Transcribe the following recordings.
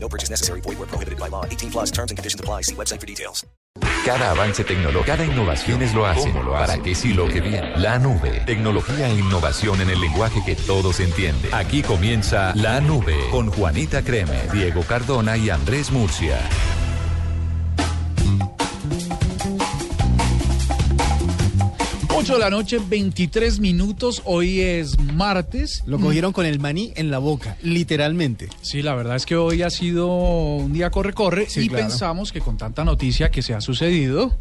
No purchase necessary. Void where prohibited by law. 18 plus terms and conditions apply. See website for details. Cada avance tecnológico, cada innovación es lo hacen para que sí lo que viene. La nube, tecnología e innovación en el lenguaje que todos entienden. Aquí comienza La Nube con Juanita Creme, Diego Cardona y Andrés Murcia. 8 de la noche, 23 minutos. Hoy es martes. Lo cogieron con el maní en la boca, literalmente. Sí, la verdad es que hoy ha sido un día corre-corre Sí, y claro. pensamos que con tanta noticia que se ha sucedido,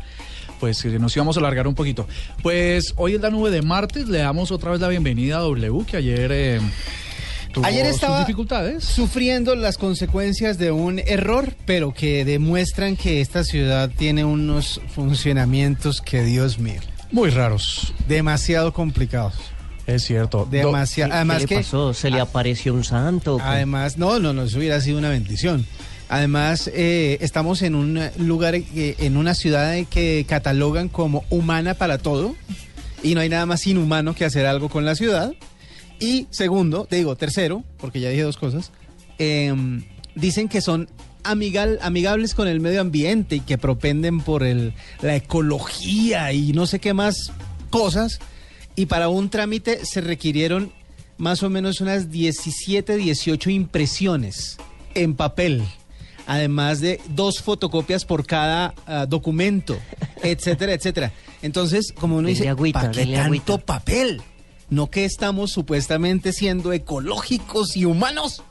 pues que nos íbamos a alargar un poquito. Pues hoy es la nube de martes, le damos otra vez la bienvenida a W, que ayer eh, tuvo Ayer sus estaba dificultades. sufriendo las consecuencias de un error, pero que demuestran que esta ciudad tiene unos funcionamientos que, Dios mío, Muy raros, demasiado complicados. es cierto. Do- Demasiado. Además ¿Qué le pasó? ¿Se le apareció un santo? además, no, no, no, eso hubiera sido una bendición. Además, eh, estamos en un lugar, eh, en una ciudad que catalogan como humana para todo, y no hay nada más inhumano que hacer algo con la ciudad. Y segundo, te digo, tercero, porque ya dije dos cosas, em, dicen que son amigal, amigables con el medio ambiente y que propenden por el, la ecología y no sé qué más cosas. Y para un trámite se requirieron más o menos unas 17, 18 impresiones en papel. Además de dos fotocopias por cada ah, documento, etcétera, etcétera. Entonces, como uno dice, agüita, ¿para qué tanto agüita". papel? ¿No que estamos supuestamente siendo ecológicos y humanos?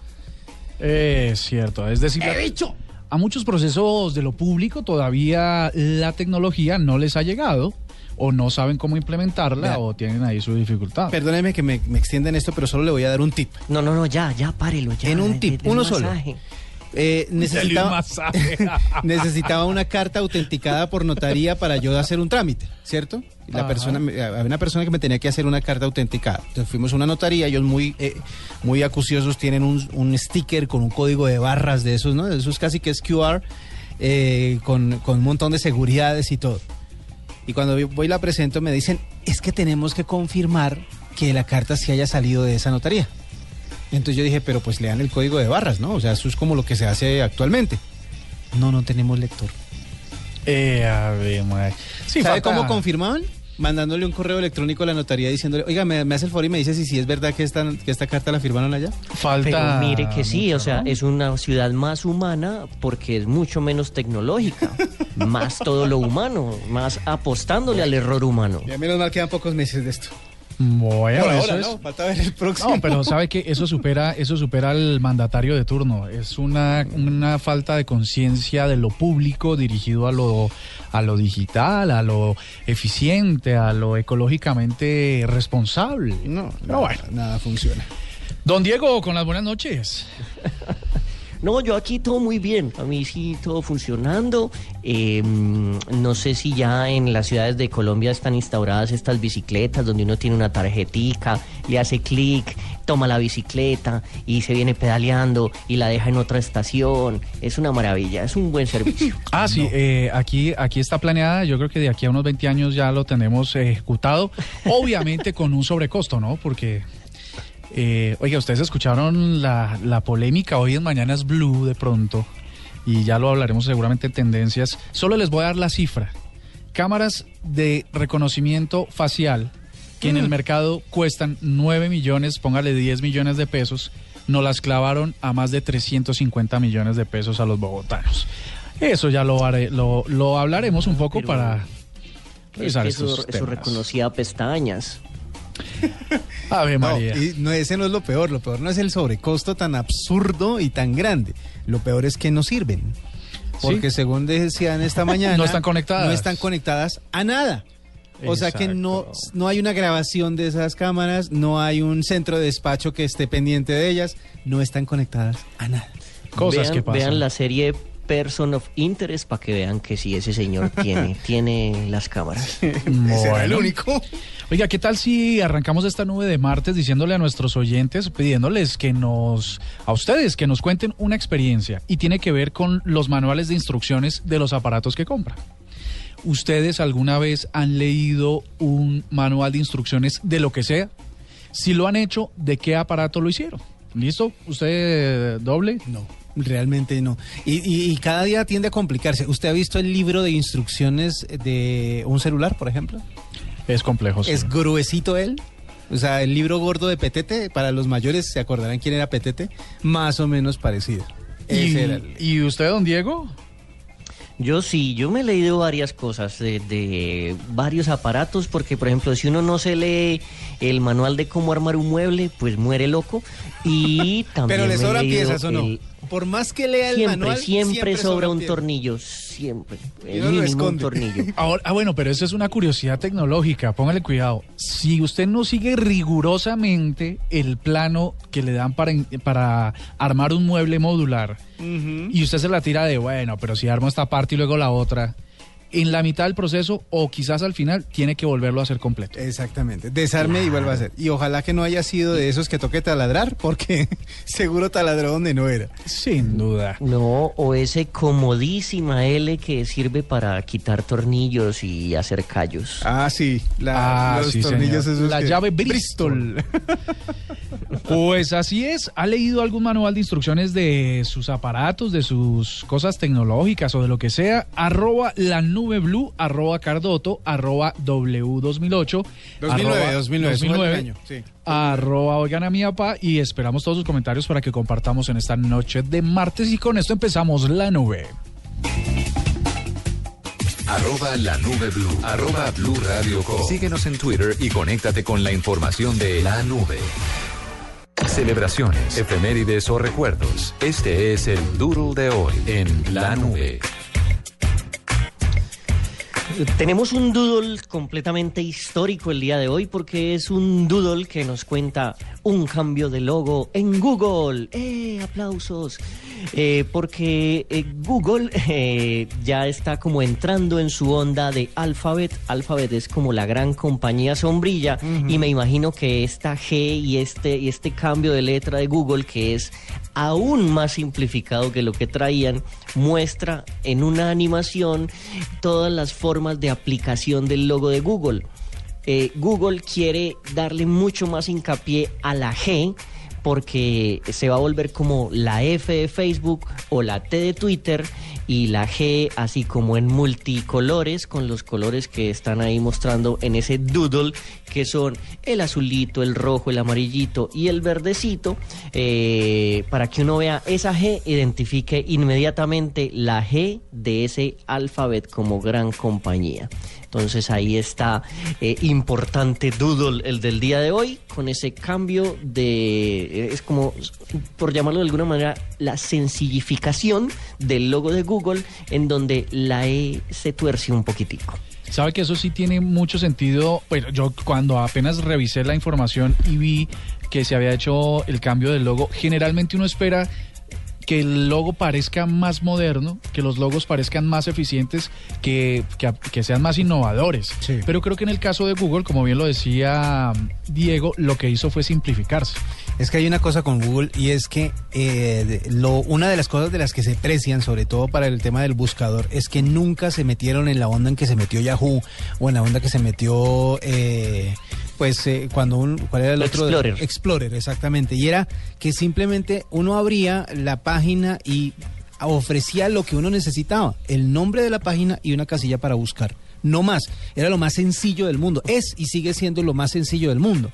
Es cierto, es decir, ¡He dicho! a muchos procesos de lo público todavía la tecnología no les ha llegado o no saben cómo implementarla Vea. o tienen ahí su dificultad. Perdóneme que me, me extienda en esto, pero solo le voy a dar un tip. No, no, no, ya, ya, párelo, ya. En un tip, de- de uno un solo. Eh, necesitaba, necesitaba una carta autenticada por notaría para yo hacer un trámite, ¿cierto? Y La Ajá. persona, me- había una persona que me tenía que hacer una carta autenticada. Entonces fuimos a una notaría, ellos muy, eh, muy acuciosos tienen un, un sticker con un código de barras de esos, ¿no? De esos casi que es QR, eh, con, con un montón de seguridades y todo. Y cuando voy y la presento me dicen, es que tenemos que confirmar que la carta sí haya salido de esa notaría. Entonces yo dije, pero pues lean el código de barras, ¿no? O sea, eso es como lo que se hace actualmente. No, no tenemos lector. Eh, a ver. Sí, ¿Sabe falta- cómo confirmaban? Mandándole un correo electrónico a la notaría diciéndole, oiga, me, me hace el favor y me dice si sí es verdad que esta, que esta carta la firmaron allá. Falta Pero mire que sí, mucho, o sea, ¿no? es una ciudad más humana porque es mucho menos tecnológica, más todo lo humano, más apostándole al error humano. Ya menos mal quedan pocos meses de esto. Bueno, Por eso ahora, es- no, falta ver el próximo. No, pero sabe que eso supera, eso supera al mandatario de turno. Es una, una falta de conciencia de lo público dirigido a lo, a lo digital, a lo eficiente, a lo ecológicamente responsable. No, Pero nada, bueno. nada funciona. Don Diego, con las buenas noches. No, yo aquí todo muy bien, a mí sí todo funcionando. Eh, no sé si ya en las ciudades de Colombia están instauradas estas bicicletas donde uno tiene una tarjetica, le hace clic, toma la bicicleta y se viene pedaleando y la deja en otra estación. Es una maravilla, es un buen servicio. Ah, sí, eh, aquí, aquí está planeada. Yo creo que de aquí a unos 20 años ya lo tenemos ejecutado. Obviamente con un sobrecosto, ¿no? Porque, eh, oiga, ustedes escucharon la, la polémica hoy en Mañanas Blue de pronto. Y ya lo hablaremos seguramente en tendencias. Solo les voy a dar la cifra. Cámaras de reconocimiento facial que en el mercado cuestan 9 millones, póngale 10 millones de pesos, nos las clavaron a más de 350 millones de pesos a los bogotanos. Eso ya lo, haré- lo, lo hablaremos un poco Pero para Es que eso, eso reconocía pestañas. Ave No, María. y no, ese no es lo peor. Lo peor no es el sobrecosto tan absurdo y tan grande. Lo peor es que no sirven. Porque según decían esta mañana... No están conectadas. No están conectadas a nada. O sea que no, no hay una grabación de esas cámaras, no hay un centro de despacho que esté pendiente de ellas, no están conectadas a nada. Cosas vean, que pasan. vean la serie person of interest para que vean que sí, ese señor tiene, tiene las cámaras. Será el Bueno. único. Oiga, ¿qué tal si arrancamos esta nube de martes diciéndole a nuestros oyentes, pidiéndoles que nos, a ustedes, que nos cuenten una experiencia y tiene que ver con los manuales de instrucciones de los aparatos que compran? ¿Ustedes alguna vez han leído un manual de instrucciones de lo que sea? Si lo han hecho, ¿de qué aparato lo hicieron? ¿Listo? ¿Usted doble? No, realmente no. Y, y- y cada día tiende a complicarse. ¿Usted ha visto el libro de instrucciones de un celular, por ejemplo? Es complejo. sí. Es gruesito él. O sea, el libro gordo de Petete, para los mayores se acordarán quién era Petete, más o menos parecido. ¿Y, Ese era el- ¿Y usted, don Diego? Yo sí, yo me he leído varias cosas de, de varios aparatos, porque por ejemplo, si uno no se lee el manual de cómo armar un mueble, pues muere loco. Y también Pero le sobran piezas o no. el- Por más que lea el siempre, manual, siempre, sobra un tornillo, siempre. Y El no lo mínimo un tornillo. Ahora, ah, bueno, pero eso es una curiosidad tecnológica. Póngale cuidado. Si usted no sigue rigurosamente el plano que le dan para, para armar un mueble modular y usted se la tira de, bueno, pero si armo esta parte y luego la otra, en la mitad del proceso o quizás al final tiene que volverlo a hacer completo. Exactamente, desarme y vuelva a hacer. Y ojalá que no haya sido de esos que toque taladrar, porque seguro taladró donde no era. Sin duda. No, o ese comodísima L que sirve para quitar tornillos y hacer callos. Ah, sí, la- Ah, los sí, tornillos señor. esos La que- llave Bristol. Pues así es. ¿Ha leído algún manual de instrucciones de sus aparatos, de sus cosas tecnológicas o de lo que sea? Arroba la nube blue, arroba cardoto, arroba w2008. 2009, arroba 2009, sube el año, sí. Arroba oigan a mi papá y esperamos todos sus comentarios para que compartamos en esta noche de martes y con esto empezamos la nube. Arroba la nube blue. Arroba blue radio com. Síguenos en Twitter y conéctate con la información de la nube. Celebraciones, efemérides o recuerdos. Este es el Doodle de hoy en la nube. Tenemos un doodle completamente histórico el día de hoy porque es un doodle que nos cuenta un cambio de logo en Google. ¡Eh! ¡Aplausos! Eh, porque eh, Google eh, ya está como entrando en su onda de Alphabet. Alphabet es como la gran compañía sombrilla y me imagino que esta G y este, y este cambio de letra de Google que es aún más simplificado que lo que traían, muestra en una animación todas las formas de aplicación del logo de Google. Google quiere darle mucho más hincapié a la G porque se va a volver como la F de Facebook o la T de Twitter y la G así como en multicolores con los colores que están ahí mostrando en ese doodle que son el azulito, el rojo, el amarillito y el verdecito eh, para que uno vea esa G identifique inmediatamente la G de ese alfabet como gran compañía. Entonces ahí está eh, importante Doodle, el del día de hoy, con ese cambio de, eh, es como, por llamarlo de alguna manera, la sencillificación del logo de Google, en donde la E se tuerce un poquitico. Sabe que eso sí tiene mucho sentido. Bueno, yo cuando apenas revisé la información y vi que se había hecho el cambio del logo, generalmente uno espera que el logo parezca más moderno, que los logos parezcan más eficientes, que, que, que sean más innovadores. Sí. Pero creo que en el caso de Google, como bien lo decía Diego, lo que hizo fue simplificarse. Es que hay una cosa con Google y es que eh, lo, una de las cosas de las que se precian, sobre todo para el tema del buscador, es que nunca se metieron en la onda en que se metió Yahoo o en la onda que se metió, eh, pues, eh, cuando un, ¿cuál era el otro? Explorer. Explorer, exactamente. Y era que simplemente uno abría la página y ofrecía lo que uno necesitaba, el nombre de la página y una casilla para buscar. No más, era lo más sencillo del mundo. Es y sigue siendo lo más sencillo del mundo.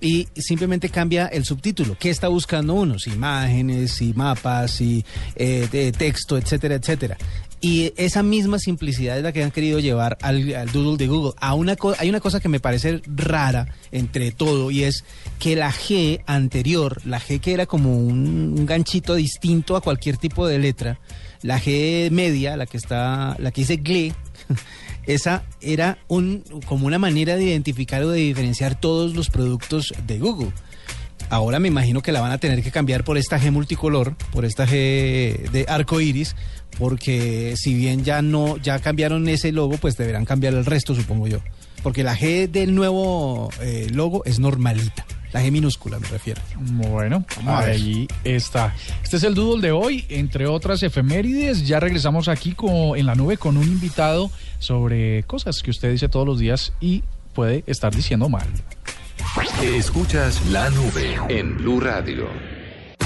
Y simplemente cambia el subtítulo. ¿Qué está buscando uno? Imágenes, si mapas, si eh, texto, etcétera, etcétera. Y esa misma simplicidad es la que han querido llevar al, Doodle de Google. A una hay una cosa que me parece rara entre todo y es que la G anterior, la G que era como un, un ganchito distinto a cualquier tipo de letra, la G media, la que está, la que dice GLE, esa era un, como una manera de identificar o de diferenciar todos los productos de Google. Ahora me imagino que la van a tener que cambiar por esta G multicolor, por esta G de arco iris, porque si bien ya no, ya cambiaron ese logo, pues deberán cambiar el resto, supongo yo. Porque la G del nuevo eh, logo es normalita. La G minúscula me refiero. Bueno, ahí está. Este es el doodle de hoy, entre otras efemérides. Ya regresamos aquí con, en la nube con un invitado sobre cosas que usted dice todos los días y puede estar diciendo mal. Escuchas la nube en Blue Radio.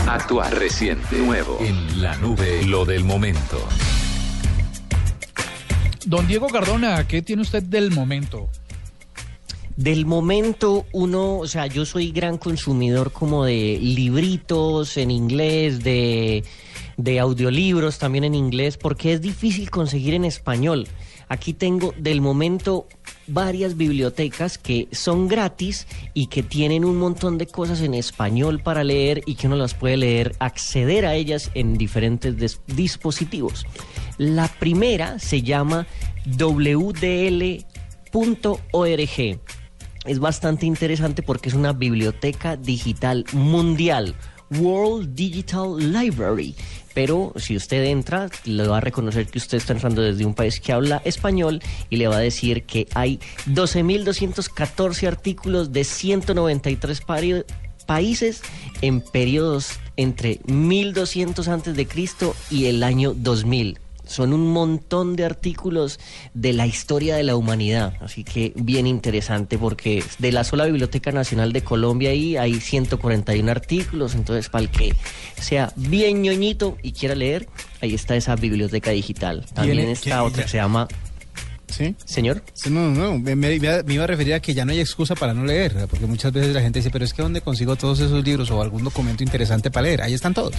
Actual, reciente, nuevo. En la nube, lo del momento. Don Diego Cardona, ¿qué tiene usted del momento? Del momento uno, o sea, yo soy gran consumidor como de libritos en inglés, de, de audiolibros también en inglés, porque es difícil conseguir en español. Aquí tengo del momento varias bibliotecas que son gratis y que tienen un montón de cosas en español para leer y que uno las puede leer, acceder a ellas en diferentes dispositivos. La primera se llama wdl.org es bastante interesante porque es una biblioteca digital mundial, World Digital Library. Pero si usted entra, le va a reconocer que usted está entrando desde un país que habla español y le va a decir que hay 12.214 artículos de 193 pari- países en periodos entre 1200 antes de Cristo y el año 2000. Son un montón de artículos de la historia de la humanidad, así que bien interesante porque de la sola Biblioteca Nacional de Colombia ahí hay 141 artículos, entonces para el que sea bien ñoñito y quiera leer, ahí está esa biblioteca digital. También ¿Tiene- está otra que se llama, ¿Sí? señor. No, no, me, me- me iba a referir a que ya no hay excusa para no leer, porque muchas veces la gente dice, pero es que ¿dónde consigo todos esos libros o algún documento interesante para leer? Ahí están todos.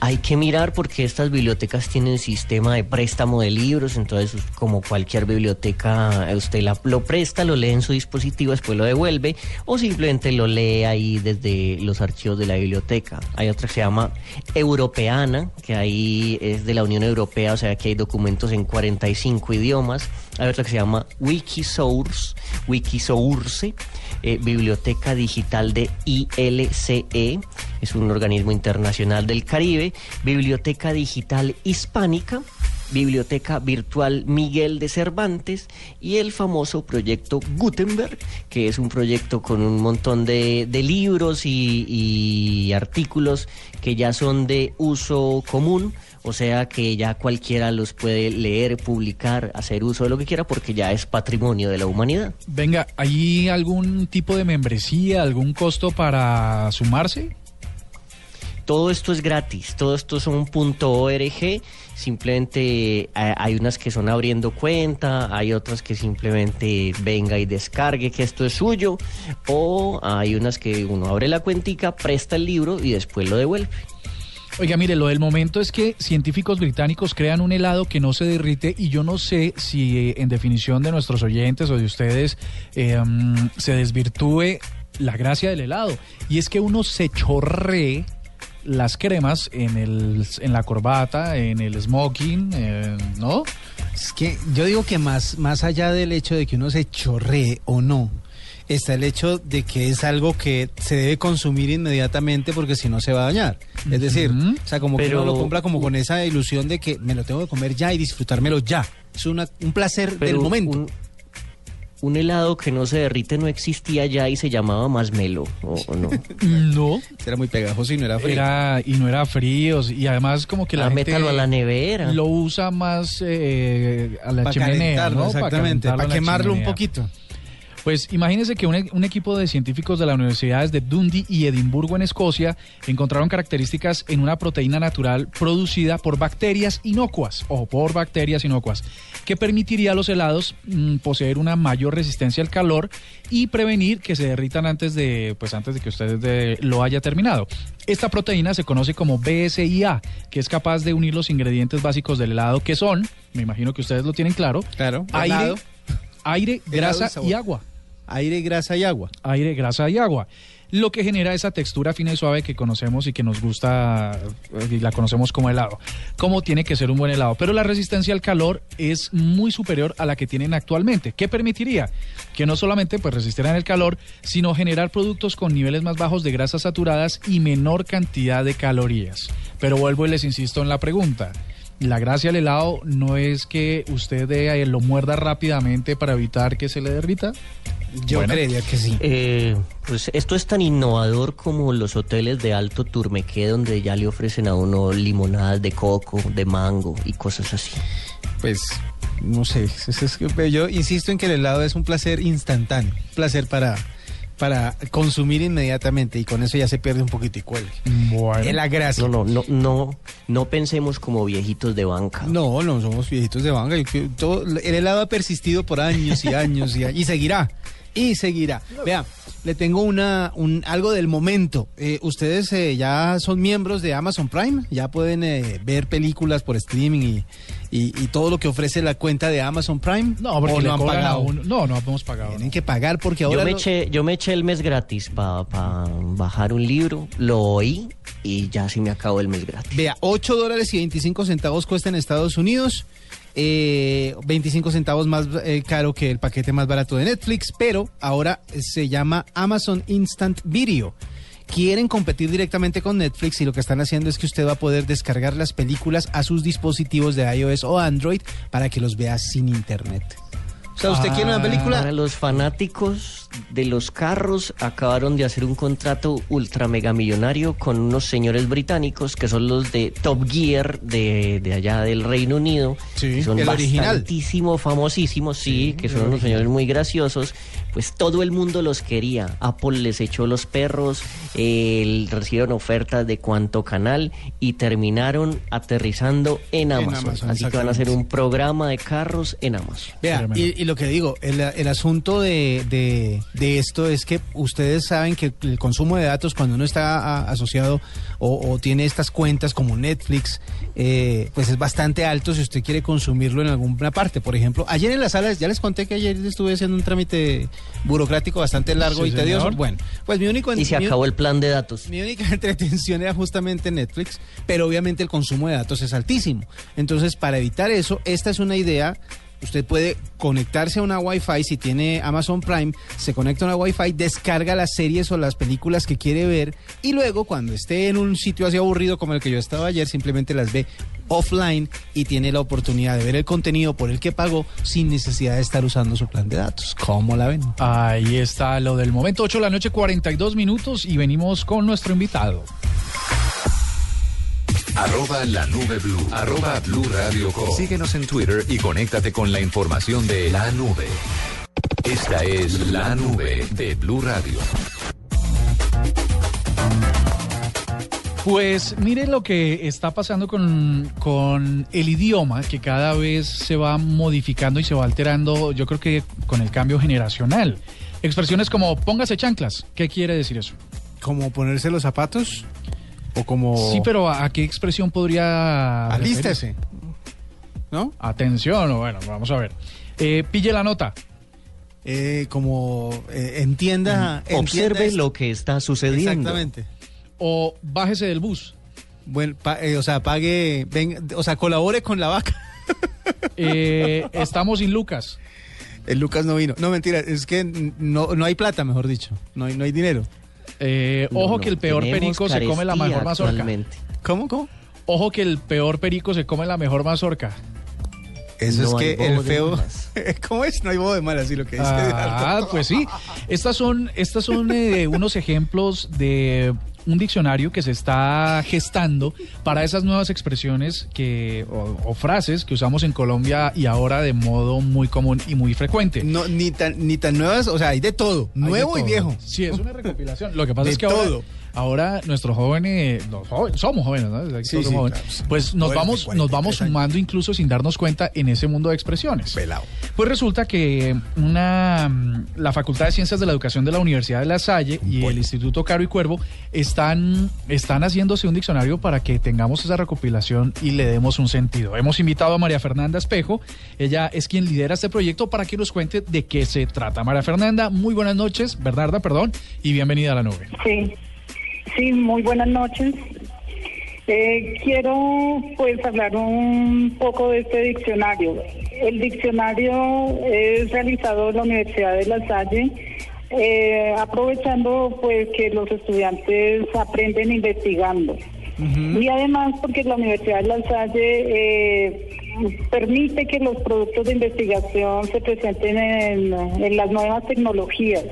Hay que mirar porque estas bibliotecas tienen sistema de préstamo de libros, entonces como cualquier biblioteca, usted la- lo presta, lo lee en su dispositivo, después lo devuelve o simplemente lo lee ahí desde los archivos de la biblioteca. Hay otra que se llama Europeana, que ahí es de la Unión Europea, o sea que hay documentos en 45 idiomas. Hay otra que se llama Wikisource, Wikisource, eh, Biblioteca Digital de ILCE, es un organismo internacional del Caribe, Biblioteca Digital Hispánica, Biblioteca Virtual Miguel de Cervantes y el famoso proyecto Gutenberg, que es un proyecto con un montón de, libros y artículos que ya son de uso común, o sea que ya cualquiera los puede leer, publicar, hacer uso de lo que quiera porque ya es patrimonio de la humanidad. Venga, ¿hay algún tipo de membresía, algún costo para sumarse? Todo esto es gratis, todo esto son .org, simplemente eh, hay unas que son abriendo cuenta, hay otras que simplemente venga y descargue que esto es suyo, o hay unas que uno abre la cuentica, presta el libro y después lo devuelve. Oiga, mire, lo del momento es que científicos británicos crean un helado que no se derrite y yo no sé si eh, en definición de nuestros oyentes o de ustedes mm, se desvirtúe la gracia del helado. Y es que uno se chorree las cremas en, el, en la corbata, en el smoking, eh, ¿no? Es que yo digo que más, más allá del hecho de que uno se chorree o no, está el hecho de que es algo que se debe consumir inmediatamente porque si no se va a dañar. Es decir, o sea, como que uno lo compra como con esa ilusión de que me lo tengo que comer ya y disfrutármelo ya. Es una, un placer del momento. Un, un helado que no se derrite no existía ya y se llamaba masmelo, ¿o, o no? No. Era muy pegajoso y no era frío. Era, y no era frío, y además como que la Ah, gente métalo a la nevera. lo usa más eh, a la para chimenea, exactamente, para quemarlo un poquito. Pues imagínense que un, e- un equipo de científicos de las universidades de Dundee y Edimburgo en Escocia encontraron características en una proteína natural producida por bacterias inocuas, o por bacterias inocuas, que permitiría a los helados mm, poseer una mayor resistencia al calor y prevenir que se derritan antes de, pues antes de que usted de- lo haya terminado. Esta proteína se conoce como BSIA, que es capaz de unir los ingredientes básicos del helado, que son, me imagino que ustedes lo tienen claro, Claro, aire, helado, aire, grasa y agua aire, grasa y agua. aire, grasa y agua. lo que genera esa textura fina y suave que conocemos y que nos gusta eh, y la conocemos como helado, como tiene que ser un buen helado. Pero la resistencia al calor es muy superior a la que tienen actualmente. ¿Qué permitiría? Que no solamente pues, resistieran el calor, sino generar productos con niveles más bajos de grasas saturadas y menor cantidad de calorías. Pero vuelvo y les insisto en la pregunta. La gracia del helado no es que usted eh, lo muerda rápidamente para evitar que se le derrita. Yo Bueno. creería que sí. Eh, pues esto es tan innovador como los hoteles de alto turmequé donde ya le ofrecen a uno limonadas de coco, de mango y cosas así. Pues, no sé. es- es yo insisto en que el helado es un placer instantáneo. Un placer para, para consumir inmediatamente y con eso ya se pierde un poquitico el, Bueno. la gracia. No, no, no, no, no pensemos como viejitos de banca. No, no somos viejitos de banca. Yo creo- todo- el helado ha persistido por años y años y, y seguirá. Y seguirá. Vea, le tengo una un, algo del momento. Eh, Ustedes eh, ya son miembros de Amazon Prime, ya pueden eh, ver películas por streaming y, y- y todo lo que ofrece la cuenta de Amazon Prime. No, porque ¿O le no han pagado. uno- No, no hemos pagado. Tienen no. que pagar porque ahora Yo me, lo- eché, yo me eché el mes gratis para bajar un libro, lo oí y ya se me acabó el mes gratis. Vea, 8 dólares y 25 centavos cuesta en Estados Unidos. Eh, 25 centavos más eh, caro que el paquete más barato de Netflix, pero ahora se llama Amazon Instant Video. Quieren competir directamente con Netflix y lo que están haciendo es que usted va a poder descargar las películas a sus dispositivos de iOS o Android para que los vea sin internet. O sea, usted quiere una Ah, película Para los fanáticos de los carros, acabaron de hacer un contrato ultra mega millonario con unos señores británicos que son los de Top Gear de, de allá del Reino Unido. Sí, que son el original. bastantísimo famosísimos, sí, que son unos señores muy graciosos. Pues todo el mundo los quería. Apple les echó los perros, eh, recibieron ofertas de cuánto canal y terminaron aterrizando en Amazon. Amazon, Así que van a hacer un programa de carros en Amazon. Vea, y, y lo que digo, el, el asunto de, de- de esto es que ustedes saben que el consumo de datos cuando uno está a- asociado o, o tiene estas cuentas como Netflix, eh, pues es bastante alto si usted quiere consumirlo en alguna parte. Por ejemplo, ayer en la sala, ya les conté que ayer estuve haciendo un trámite burocrático bastante largo Sí, y tedioso. señor. Bueno, pues mi único... Y se mi- acabó el plan de datos. mi única entretención era justamente Netflix, pero obviamente el consumo de datos es altísimo. Entonces, para evitar eso, esta es una idea. Usted puede conectarse a una Wi-Fi si tiene Amazon Prime, se conecta a una Wi-Fi, descarga las series o las películas que quiere ver y luego cuando esté en un sitio así aburrido como el que yo estaba ayer, simplemente las ve offline y tiene la oportunidad de ver el contenido por el que pagó sin necesidad de estar usando su plan de datos. ¿Cómo la ven? Ahí está lo del momento, 8 de la noche, 42 minutos y venimos con nuestro invitado. Arroba la nube blue. Arroba blue radio com. Síguenos en Twitter y conéctate con la información de la nube. Esta es la nube de Blue Radio. Pues mire lo que está pasando con, con el idioma, que cada vez se va modificando y se va alterando, yo creo que con el cambio generacional. Expresiones como póngase chanclas, ¿qué quiere decir eso? ¿Como ponerse los zapatos? ¿O como... Sí, pero ¿a, a qué expresión podría... Alístese. ¿No? Atención, o bueno, vamos a ver. Eh, pille la nota. Eh, como eh, entienda, entienda Observe lo que está sucediendo. Exactamente. O bájese del bus. Bueno, pa- eh, o sea, pague, ven, o sea, colabore con la vaca. Eh, estamos sin Lucas. El Lucas no vino. No, mentira, es que no, no hay plata, mejor dicho. No hay, no hay dinero. Eh, No, ojo no, que el peor tenemos perico se come la mejor mazorca. ¿Cómo, cómo? Ojo que el peor perico se come la mejor mazorca. Eso No es que el feo... ¿Cómo es? No hay bobo de mal, así lo que dice. Ah, pues sí. Estas son, estas son eh, unos ejemplos de un diccionario que se está gestando para esas nuevas expresiones que, o, o frases que usamos en Colombia y ahora de modo muy común y muy frecuente. No, ni tan, ni tan nuevas, o sea, hay de todo. Hay de nuevo y viejo. Sí, es una recopilación. Lo que pasa De es que todo. ahora nuestros jóvenes, los jóvenes somos jóvenes, ¿no? Sí, sí, claro, jóvenes. sí. Pues nos Jóvenes vamos, nos 43 vamos años. sumando incluso sin darnos cuenta en ese mundo de expresiones. Pelao. Pues resulta que una, mm, la Facultad de Ciencias de la Educación de la Universidad de La Salle y el Instituto Caro y Cuervo están, están haciéndose un diccionario para que tengamos esa recopilación y le demos un sentido. Hemos invitado a María Fernanda Espejo, ella es quien lidera este proyecto para que nos cuente de qué se trata. María Fernanda, muy buenas noches, Bernarda, perdón, y bienvenida a la nube. Sí, sí, muy buenas noches. Eh, quiero pues hablar un poco de este diccionario. El diccionario es realizado en la Universidad de La Salle, eh, aprovechando pues que los estudiantes aprenden investigando. Y además porque la Universidad de La Salle eh, permite que los productos de investigación se presenten en, en las nuevas tecnologías.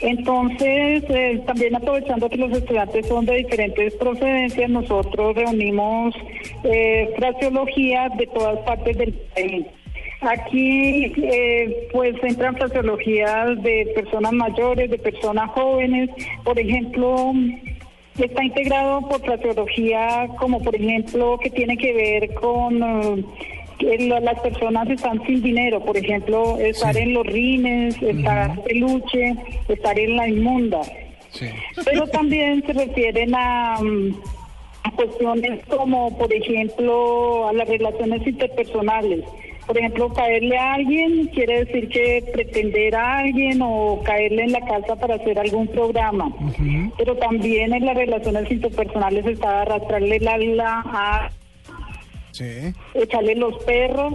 Entonces, eh, también aprovechando que los estudiantes son de diferentes procedencias, nosotros reunimos eh, fraseología de todas partes del país. Aquí, eh, pues, entran fraseologías de personas mayores, de personas jóvenes. Por ejemplo, está integrado por fraseología como, por ejemplo, que tiene que ver con... que la- las personas están sin dinero, por ejemplo, estar en los rines, estar peluche, estar en la inmunda. Pero también se refieren a, mm, a cuestiones como, por ejemplo, a las relaciones interpersonales. Por ejemplo, caerle a alguien quiere decir que pretender a alguien o caerle en la casa para hacer algún programa. Pero también en las relaciones interpersonales está arrastrarle la, la a Sí. echarle los perros,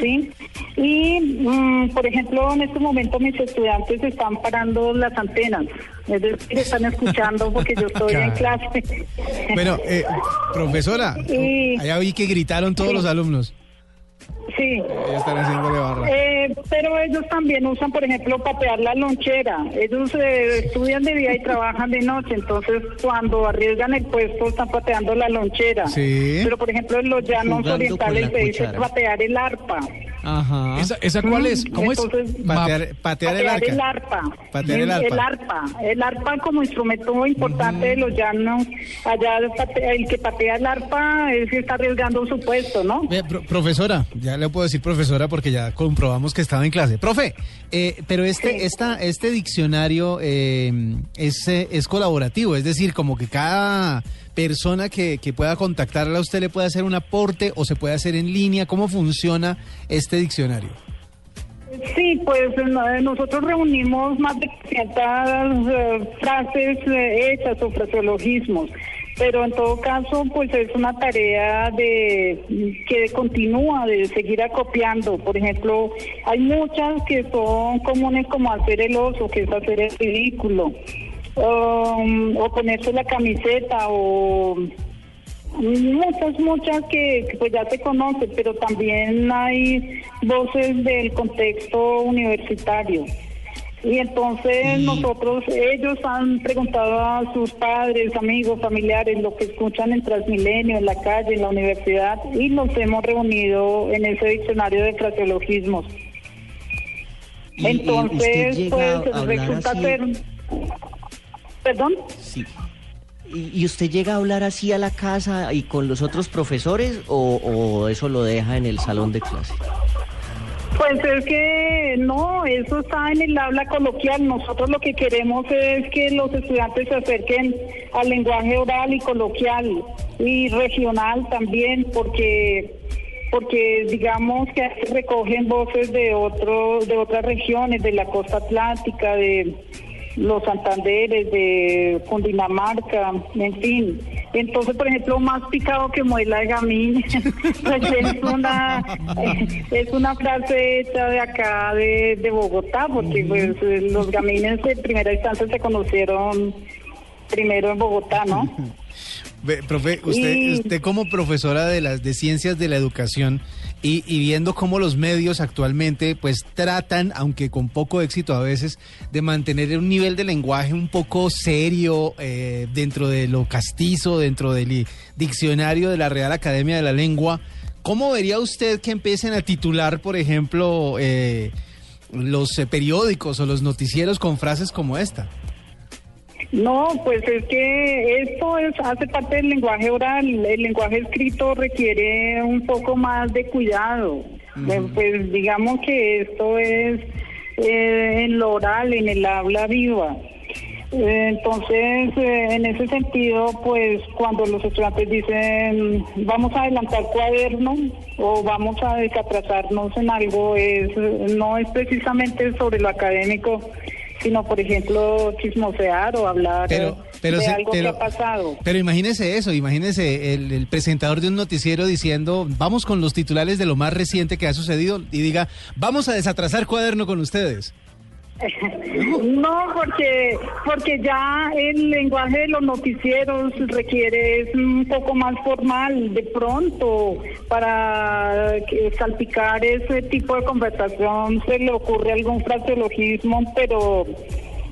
¿sí? Y, mm, por ejemplo, en este momento mis estudiantes están parando las antenas, es decir, están escuchando porque yo estoy en clase. Bueno, eh, profesora, Y- allá vi que gritaron todos Sí. los alumnos. Sí. Ya están haciéndole barra. Eh, pero ellos también usan, por ejemplo, patear la lonchera. Ellos eh, estudian de día y trabajan de noche, entonces cuando arriesgan el puesto están pateando la lonchera. Sí. Pero, por ejemplo, en los llanos Jugando orientales se dice patear el arpa. Ajá. ¿Esa, esa cuál es? ¿Cómo Entonces, es? Patear, patear el arca. el arpa. Patear el arpa. El arpa. El arpa como instrumento importante de los llanos. Allá el que patea el arpa es que está arriesgando su puesto, ¿no? Pro- profesora, ya le puedo decir profesora porque ya comprobamos que estaba en clase. Profe, eh, pero este, Sí. esta, este diccionario eh, es, eh, es colaborativo, es decir, como que cada persona que, que pueda contactarla usted le puede hacer un aporte o se puede hacer en línea. ¿Cómo funciona este diccionario? Sí, pues eh, nosotros reunimos más de 500 eh, frases eh, hechas o fraseologismos, pero en todo caso, pues es una tarea de que continúa de seguir acopiando. Por ejemplo, hay muchas que son comunes como hacer el oso, que es hacer el ridículo, um, o ponerse la camiseta o Muchas, muchas que, que, pues ya se conocen, pero también hay voces del contexto universitario. Y entonces nosotros, ellos han preguntado a sus padres, amigos, familiares, lo que escuchan en Transmilenio, en la calle, en la universidad, y nos hemos reunido en ese diccionario de fraseologismos. Entonces, pues resulta así- ser... ¿Perdón? Sí. ¿Y usted llega a hablar así a la casa y con los otros profesores o, o eso lo deja en el salón de clase? Pues es que no, eso está en el habla coloquial. Nosotros lo que queremos es que los estudiantes se acerquen al lenguaje oral y coloquial y regional también, porque porque digamos que recogen voces de otros de otras regiones, de la costa atlántica, de los Santanderes, de Cundinamarca, en fin. Entonces, por ejemplo, más picado que muela de gamín, pues es una, es una frase hecha de acá, de, de Bogotá, porque pues los gamines de primera instancia se conocieron primero en Bogotá, ¿no? Profe, usted, Y- usted como profesora de las de ciencias de la educación y, viendo cómo los medios actualmente pues tratan, aunque con poco éxito a veces, de mantener un nivel de lenguaje un poco serio eh, dentro de lo castizo, dentro del diccionario de la Real Academia de la Lengua, ¿cómo vería usted que empiecen a titular, por ejemplo, eh, los eh, periódicos o los noticieros con frases como esta? No, pues es que esto es, hace parte del lenguaje oral. El lenguaje escrito requiere un poco más de cuidado. Eh, Pues digamos que esto es eh, en lo oral, en el habla viva. Eh, Entonces, eh, en ese sentido, pues cuando los estudiantes dicen vamos a adelantar cuaderno o vamos a desatrasarnos en algo, es no es precisamente sobre lo académico, sino, por ejemplo, chismosear o hablar Pero, pero, de se- algo pero- que ha pasado. pero imagínese eso, imagínese el, el presentador de un noticiero diciendo, vamos con los titulares de lo más reciente que ha sucedido y diga, vamos a desatrasar cuaderno con ustedes. No, porque porque ya el lenguaje de los noticieros requiere un poco más formal de pronto para salpicar ese tipo de conversación se le ocurre algún fraseologismo, pero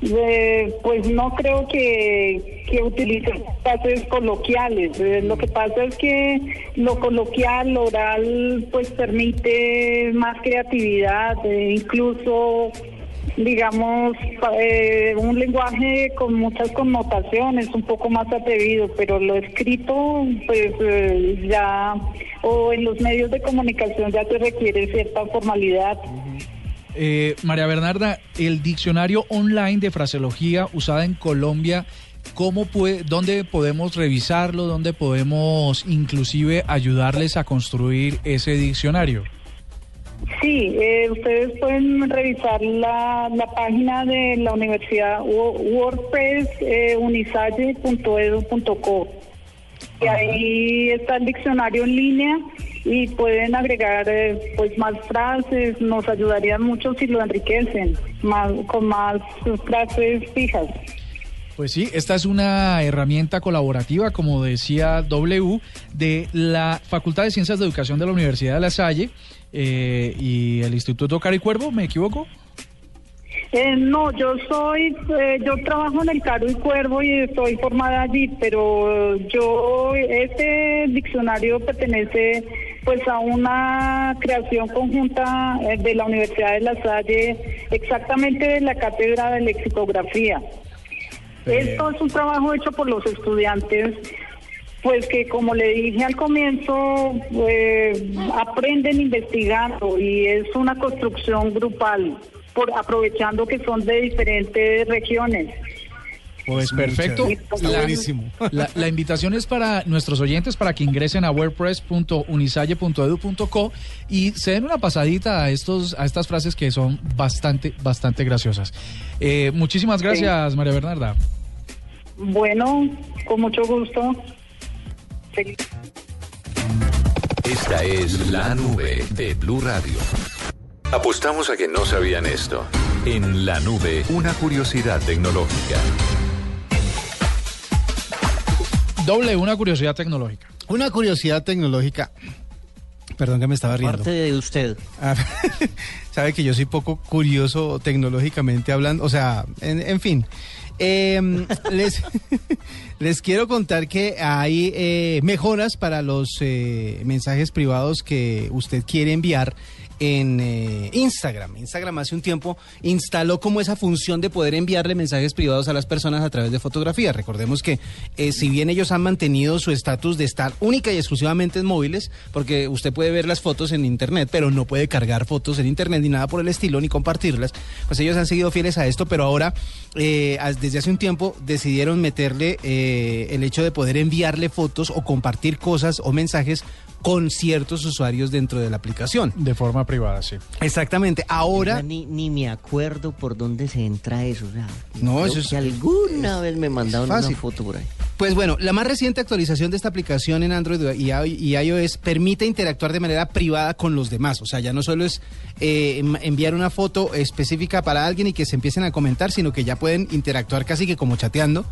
eh, pues no creo que, que utilicen frases coloquiales. Eh, lo que pasa es que lo coloquial, lo oral, pues permite más creatividad, eh, incluso digamos, eh, un lenguaje con muchas connotaciones, un poco más atrevido, pero lo escrito, pues eh, ya, o en los medios de comunicación ya se requiere cierta formalidad. Eh, María Bernarda, el diccionario online de fraseología usada en Colombia, ¿cómo puede, ¿dónde podemos revisarlo? ¿Dónde podemos inclusive ayudarles a construir ese diccionario? Sí, eh, ustedes pueden revisar la, la página de la universidad wo- WordPress eh. Y ahí está el diccionario en línea y pueden agregar eh, pues más frases, nos ayudaría mucho si lo enriquecen, más, con más frases fijas. Pues sí, esta es una herramienta colaborativa, como decía W, de la Facultad de Ciencias de Educación de la Universidad de La Salle eh, y el Instituto Caricuervo, ¿me equivoco? Eh, no, yo soy, eh, yo trabajo en el Caro y Cuervo y estoy formada allí, pero yo, este diccionario pertenece pues a una creación conjunta eh, de la Universidad de La Salle, exactamente de la cátedra de lexicografía. Esto es un trabajo hecho por los estudiantes, pues que como le dije al comienzo, eh, aprenden investigando y es una construcción grupal, por aprovechando que son de diferentes regiones. Pues perfecto. Está La- buenísimo. La, la invitación es para nuestros oyentes para que ingresen a wordpress.unisalle.edu.co y se den una pasadita a estos a estas frases que son bastante bastante graciosas. Eh, muchísimas gracias, María Bernarda. Bueno, con mucho gusto. Esta es la nube de Blue Radio. Apostamos a que no sabían esto. En la nube, una curiosidad tecnológica. Doble, una curiosidad tecnológica. Una curiosidad tecnológica. Perdón que me estaba riendo. Parte de usted. Ah, Sabe que yo soy poco curioso tecnológicamente hablando, o sea, en, en fin. Em, les, les quiero contar que hay eh, mejoras para los eh, mensajes privados que usted quiere enviar en eh, Instagram. Instagram hace un tiempo instaló como esa función de poder enviarle mensajes privados a las personas a través de fotografías. Recordemos que eh, si bien ellos han mantenido su estatus de estar única y exclusivamente en móviles, porque usted puede ver las fotos en internet, pero no puede cargar fotos en internet ni nada por el estilo, ni compartirlas, pues ellos han seguido fieles a esto, pero ahora eh, desde hace un tiempo decidieron meterle el hecho de poder enviarle fotos o compartir cosas o mensajes con ciertos usuarios dentro de la aplicación. De forma privada, sí. Exactamente. Ahora, Ni, ni me acuerdo por dónde se entra eso. o sea, No, eso es- que alguna vez me mandaron una foto por ahí. Pues bueno, la más reciente actualización de esta aplicación en Android y iOS permite interactuar de manera privada con los demás. O sea, ya no solo es eh, em- enviar una foto específica para alguien y que se empiecen a comentar, sino que ya pueden interactuar casi que como chateando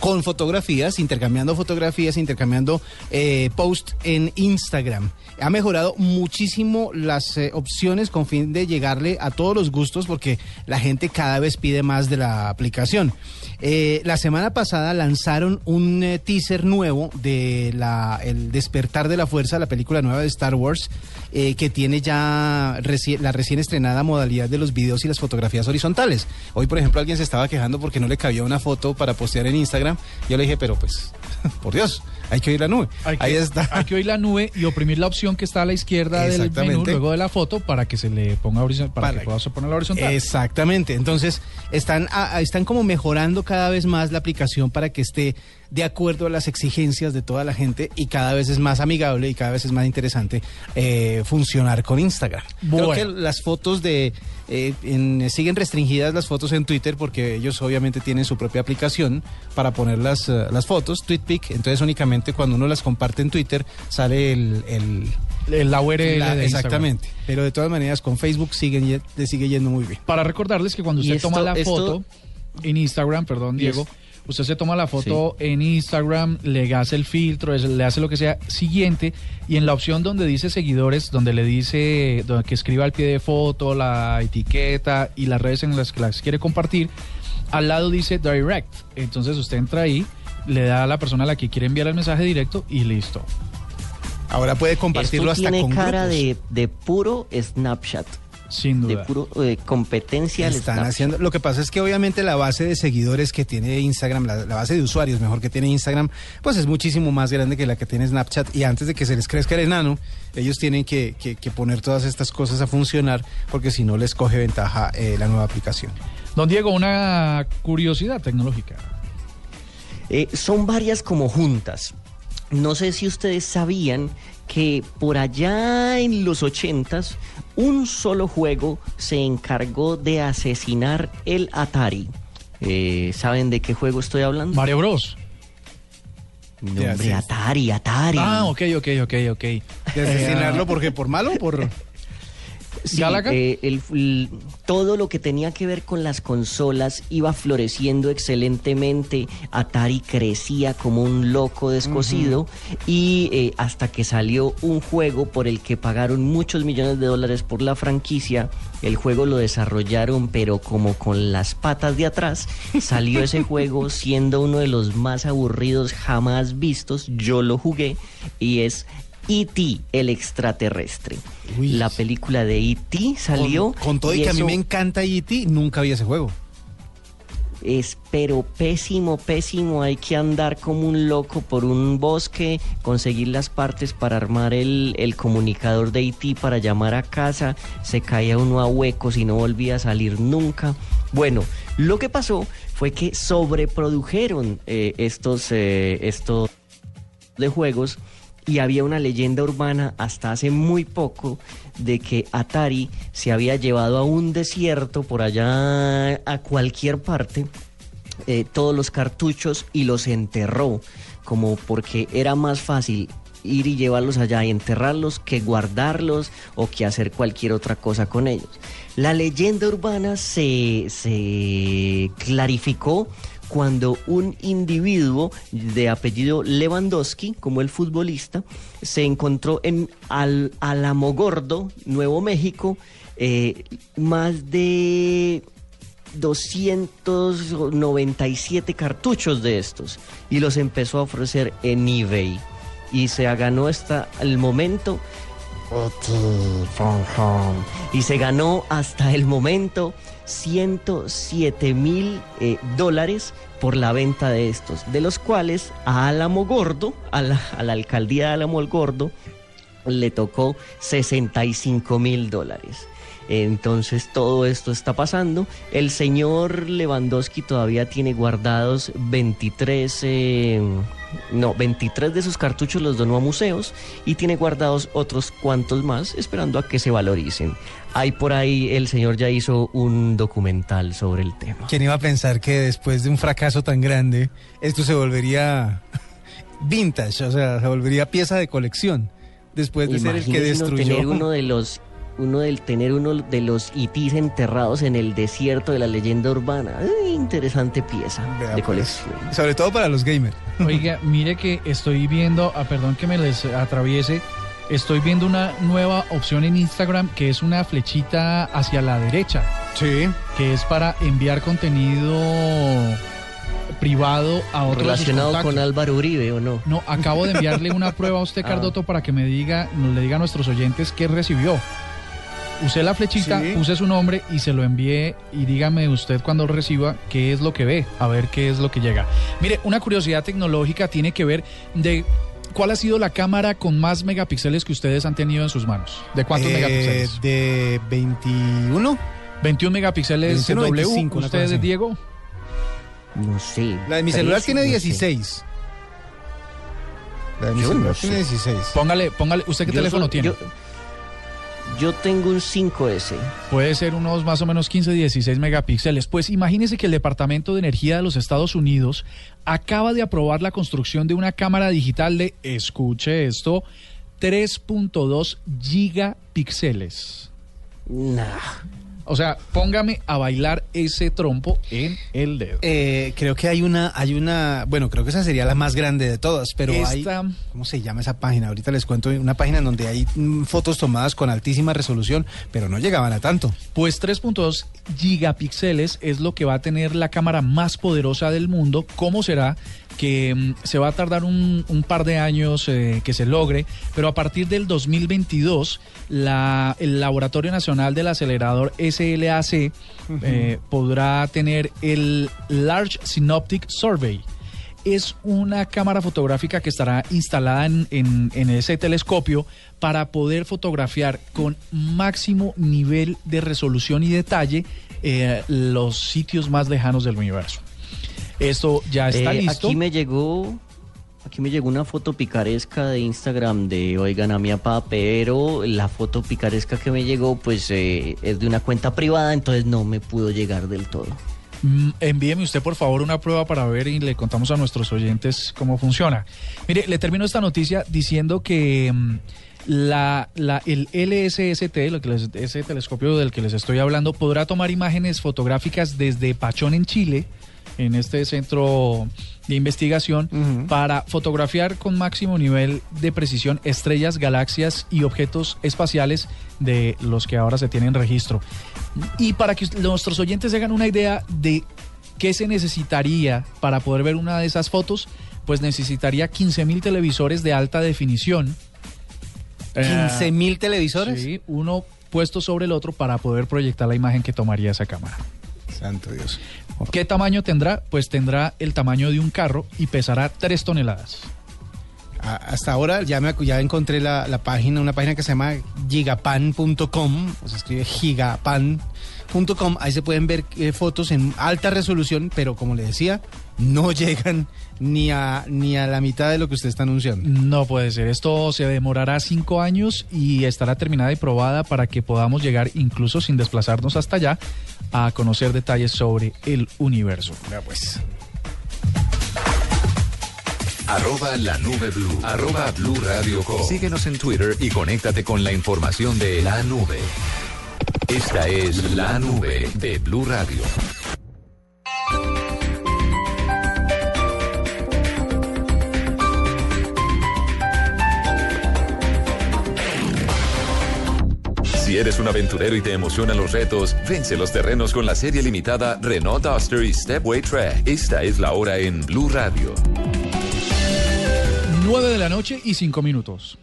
con fotografías, intercambiando fotografías, intercambiando eh, posts en Instagram. Ha mejorado muchísimo las eh, opciones con fin de llegarle a todos los gustos porque la gente cada vez pide más de la aplicación. Eh, la semana pasada lanzaron un teaser nuevo de la, El despertar de la fuerza, la película nueva de Star Wars, que tiene ya la recién estrenada modalidad de los videos y las fotografías horizontales. Hoy, por ejemplo, alguien se estaba quejando porque no le cabía una foto para postear en Instagram. Yo le dije, pero pues, por Dios, hay que oír la nube. Hay que, Ahí está. hay que oír la nube y oprimir la opción que está a la izquierda del menú, luego de la foto, para que se le ponga horizontal, para, Para que pueda poner la horizontal. Exactamente. Entonces, están, a- a- están como mejorando cada vez más la aplicación para que esté de acuerdo a las exigencias de toda la gente y cada vez es más amigable y cada vez es más interesante eh, funcionar con Instagram. Bueno. Creo que las fotos de... eh, en- siguen restringidas las fotos en Twitter porque ellos obviamente tienen su propia aplicación para poner las, eh, las fotos, TweetPic. Entonces, únicamente cuando uno las comparte en Twitter sale el- el, El- la URL la- de Instagram. exactamente. Pero de todas maneras con Facebook siguen, le sigue yendo muy bien. Para recordarles que cuando usted toma la esto- foto en Instagram, perdón, Diego, es- usted se toma la foto en Instagram, le hace el filtro, es- le hace lo que sea siguiente y en la opción donde dice seguidores, donde le dice donde que escriba al pie de foto, la etiqueta y las redes en las que las quiere compartir, al lado dice direct. Entonces usted entra ahí, le da a la persona a la que quiere enviar el mensaje directo y listo. Ahora puede compartirlo Esto hasta tiene con cara grupos. de, de puro Snapchat, Sin de duda. puro eh, competencia Están Snapchat. haciendo. Lo que pasa es que obviamente la base de seguidores que tiene Instagram, la, la base de usuarios mejor que tiene Instagram, pues es muchísimo más grande que la que tiene Snapchat. Y antes de que se les crezca el enano, ellos tienen que, que- que poner todas estas cosas a funcionar, porque si no les coge ventaja eh, la nueva aplicación. Don Diego, una curiosidad tecnológica. Eh, son varias como juntas. No sé si ustedes sabían que por allá en los ochentas un solo juego se encargó de asesinar el Atari. Eh, ¿Saben de qué juego estoy hablando? Mario Bros. No, hombre. Atari, Atari. Ah, ok, ok, ok, ok. ¿De asesinarlo porque por malo o por.? Sí, eh, el- el- todo lo que tenía que ver con las consolas iba floreciendo excelentemente. Atari crecía como un loco descosido y eh, hasta que salió un juego por el que pagaron muchos millones de dólares por la franquicia. El juego lo desarrollaron pero como con las patas de atrás. Salió ese juego siendo uno de los más aburridos jamás vistos. Yo lo jugué y es E.T. el extraterrestre. Uy. La película de E.T. salió. Con, con todo y, que a mí me encanta E.T., nunca vi ese juego. Es pero pésimo, pésimo. Hay que andar como un loco por un bosque, conseguir las partes para armar el, el comunicador de E.T. para llamar a casa. Se caía uno a huecos y no volvía a salir nunca. Bueno, lo que pasó fue que sobreprodujeron eh, estos, eh, estos de juegos y había una leyenda urbana hasta hace muy poco de que Atari se había llevado a un desierto por allá a cualquier parte eh, todos los cartuchos y los enterró como porque era más fácil ir y llevarlos allá y enterrarlos que guardarlos o que hacer cualquier otra cosa con ellos. La leyenda urbana se, se clarificó cuando un individuo de apellido Lewandowski, como el futbolista, se encontró en Al Alamogordo, Nuevo México, eh, más de 297 cartuchos de estos y los empezó a ofrecer en eBay. Y se ganó hasta el momento y se ganó hasta el momento 107 mil eh, dólares por la venta de estos, de los cuales a Álamo Gordo, a la, a la alcaldía de Álamo el Gordo, le tocó 65 mil dólares. Entonces todo esto está pasando. El señor Lewandowski todavía tiene guardados 23, eh, no, 23 de sus cartuchos los donó a museos y tiene guardados otros cuantos más esperando a que se valoricen. Hay por ahí, el señor ya hizo un documental sobre el tema. ¿Quién iba a pensar que después de un fracaso tan grande, esto se volvería vintage, o sea, se volvería pieza de colección? Después de ser el que uno destruyó. tener uno de los uno del tener uno de los itis enterrados en el desierto de la leyenda urbana. Ay, interesante pieza Vea, de pues. colección. Sobre todo para los gamers. Oiga, mire que estoy viendo, ah, perdón que me les atraviese, estoy viendo una nueva opción en Instagram que es una flechita hacia la derecha, Sí. que es para enviar contenido privado a otro Relacionado con. Álvaro Uribe, ¿o no? No, acabo de enviarle una prueba a usted, Ah. Cardoto, para que me diga, le diga a nuestros oyentes qué recibió. Usé la flechita, Sí. puse su nombre y se lo envié y dígame usted cuando lo reciba qué es lo que ve, a ver qué es lo que llega. Mire, una curiosidad tecnológica tiene que ver de cuál ha sido la cámara con más megapíxeles que ustedes han tenido en sus manos. ¿De cuántos Eh, megapíxeles? De 21. 21 megapíxeles 21, W. 25, una cosa ¿Ustedes. Diego? No sé. La de mi celular tiene no sé. 16. La de mi Yo celular no tiene sé. 16. Póngale, póngale, ¿usted qué Yo teléfono soy- tiene? Yo, yo tengo un 5S. Puede ser unos más o menos 15, 16 megapíxeles. Pues imagínese que el Departamento de Energía de los Estados Unidos acaba de aprobar la construcción de una cámara digital de, escuche esto, 3.2 gigapíxeles. Nah. O sea, póngame a bailar ese trompo en el dedo. Eh, creo que hay una, hay una, bueno, creo que esa sería la más grande de todas, pero hay, ¿cómo se llama esa página? Ahorita les cuento una página en donde hay mm, fotos tomadas con altísima resolución, pero no llegaban a tanto. Pues 3.2 gigapíxeles es lo que va a tener la cámara más poderosa del mundo. ¿Cómo será? Que mm, se va a tardar un, un par de años eh, que se logre, pero a partir del 2022 la, el Laboratorio Nacional del Acelerador SLAC eh, podrá tener el Large Synoptic Survey es una cámara fotográfica que estará instalada en, en- en ese telescopio para poder fotografiar con máximo nivel de resolución y detalle eh, los sitios más lejanos del universo. Esto ya está Eh, listo. Aquí me llegó. Aquí me llegó una foto picaresca de Instagram de Oigan a mi papá, pero la foto picaresca que me llegó, pues eh, es de una cuenta privada, entonces no me pudo llegar del todo. Mm, Envíeme usted por favor una prueba para ver y le contamos a nuestros oyentes cómo funciona. Mire, le termino esta noticia diciendo que mm, la, la- el LSST, lo que les- ese telescopio del que les estoy hablando, podrá tomar imágenes fotográficas desde Pachón en Chile, en este centro de investigación, para fotografiar con máximo nivel de precisión estrellas, galaxias y objetos espaciales de los que ahora se tienen registro. Y para que nuestros oyentes se hagan una idea de qué se necesitaría para poder ver una de esas fotos, pues necesitaría 15 mil televisores de alta definición. 15 mil televisores. Eh, Sí, uno puesto sobre el otro para poder proyectar la imagen que tomaría esa cámara. Santo Dios. ¿Qué tamaño tendrá? Pues tendrá el tamaño de un carro y pesará 3 toneladas. A- hasta ahora ya me ya encontré la, la página, una página que se llama gigapan.com, se escribe gigapan.com, ahí se pueden ver eh, fotos en alta resolución, pero como le decía, no llegan ni a ni a la mitad de lo que usted está anunciando. No puede ser. Esto se demorará cinco años y estará terminada y probada para que podamos llegar, incluso sin desplazarnos hasta allá, a conocer detalles sobre el universo. Vea pues. Arroba la nube blue. Arroba blue radio com. Síguenos en Twitter y conéctate con la información de la nube. Esta es la nube de Blue Radio. Si eres un aventurero y te emocionan los retos, vence los terrenos con la serie limitada Renault Duster y Stepway Track. Esta es la hora en Blue Radio. 9 de la noche y 5 minutos.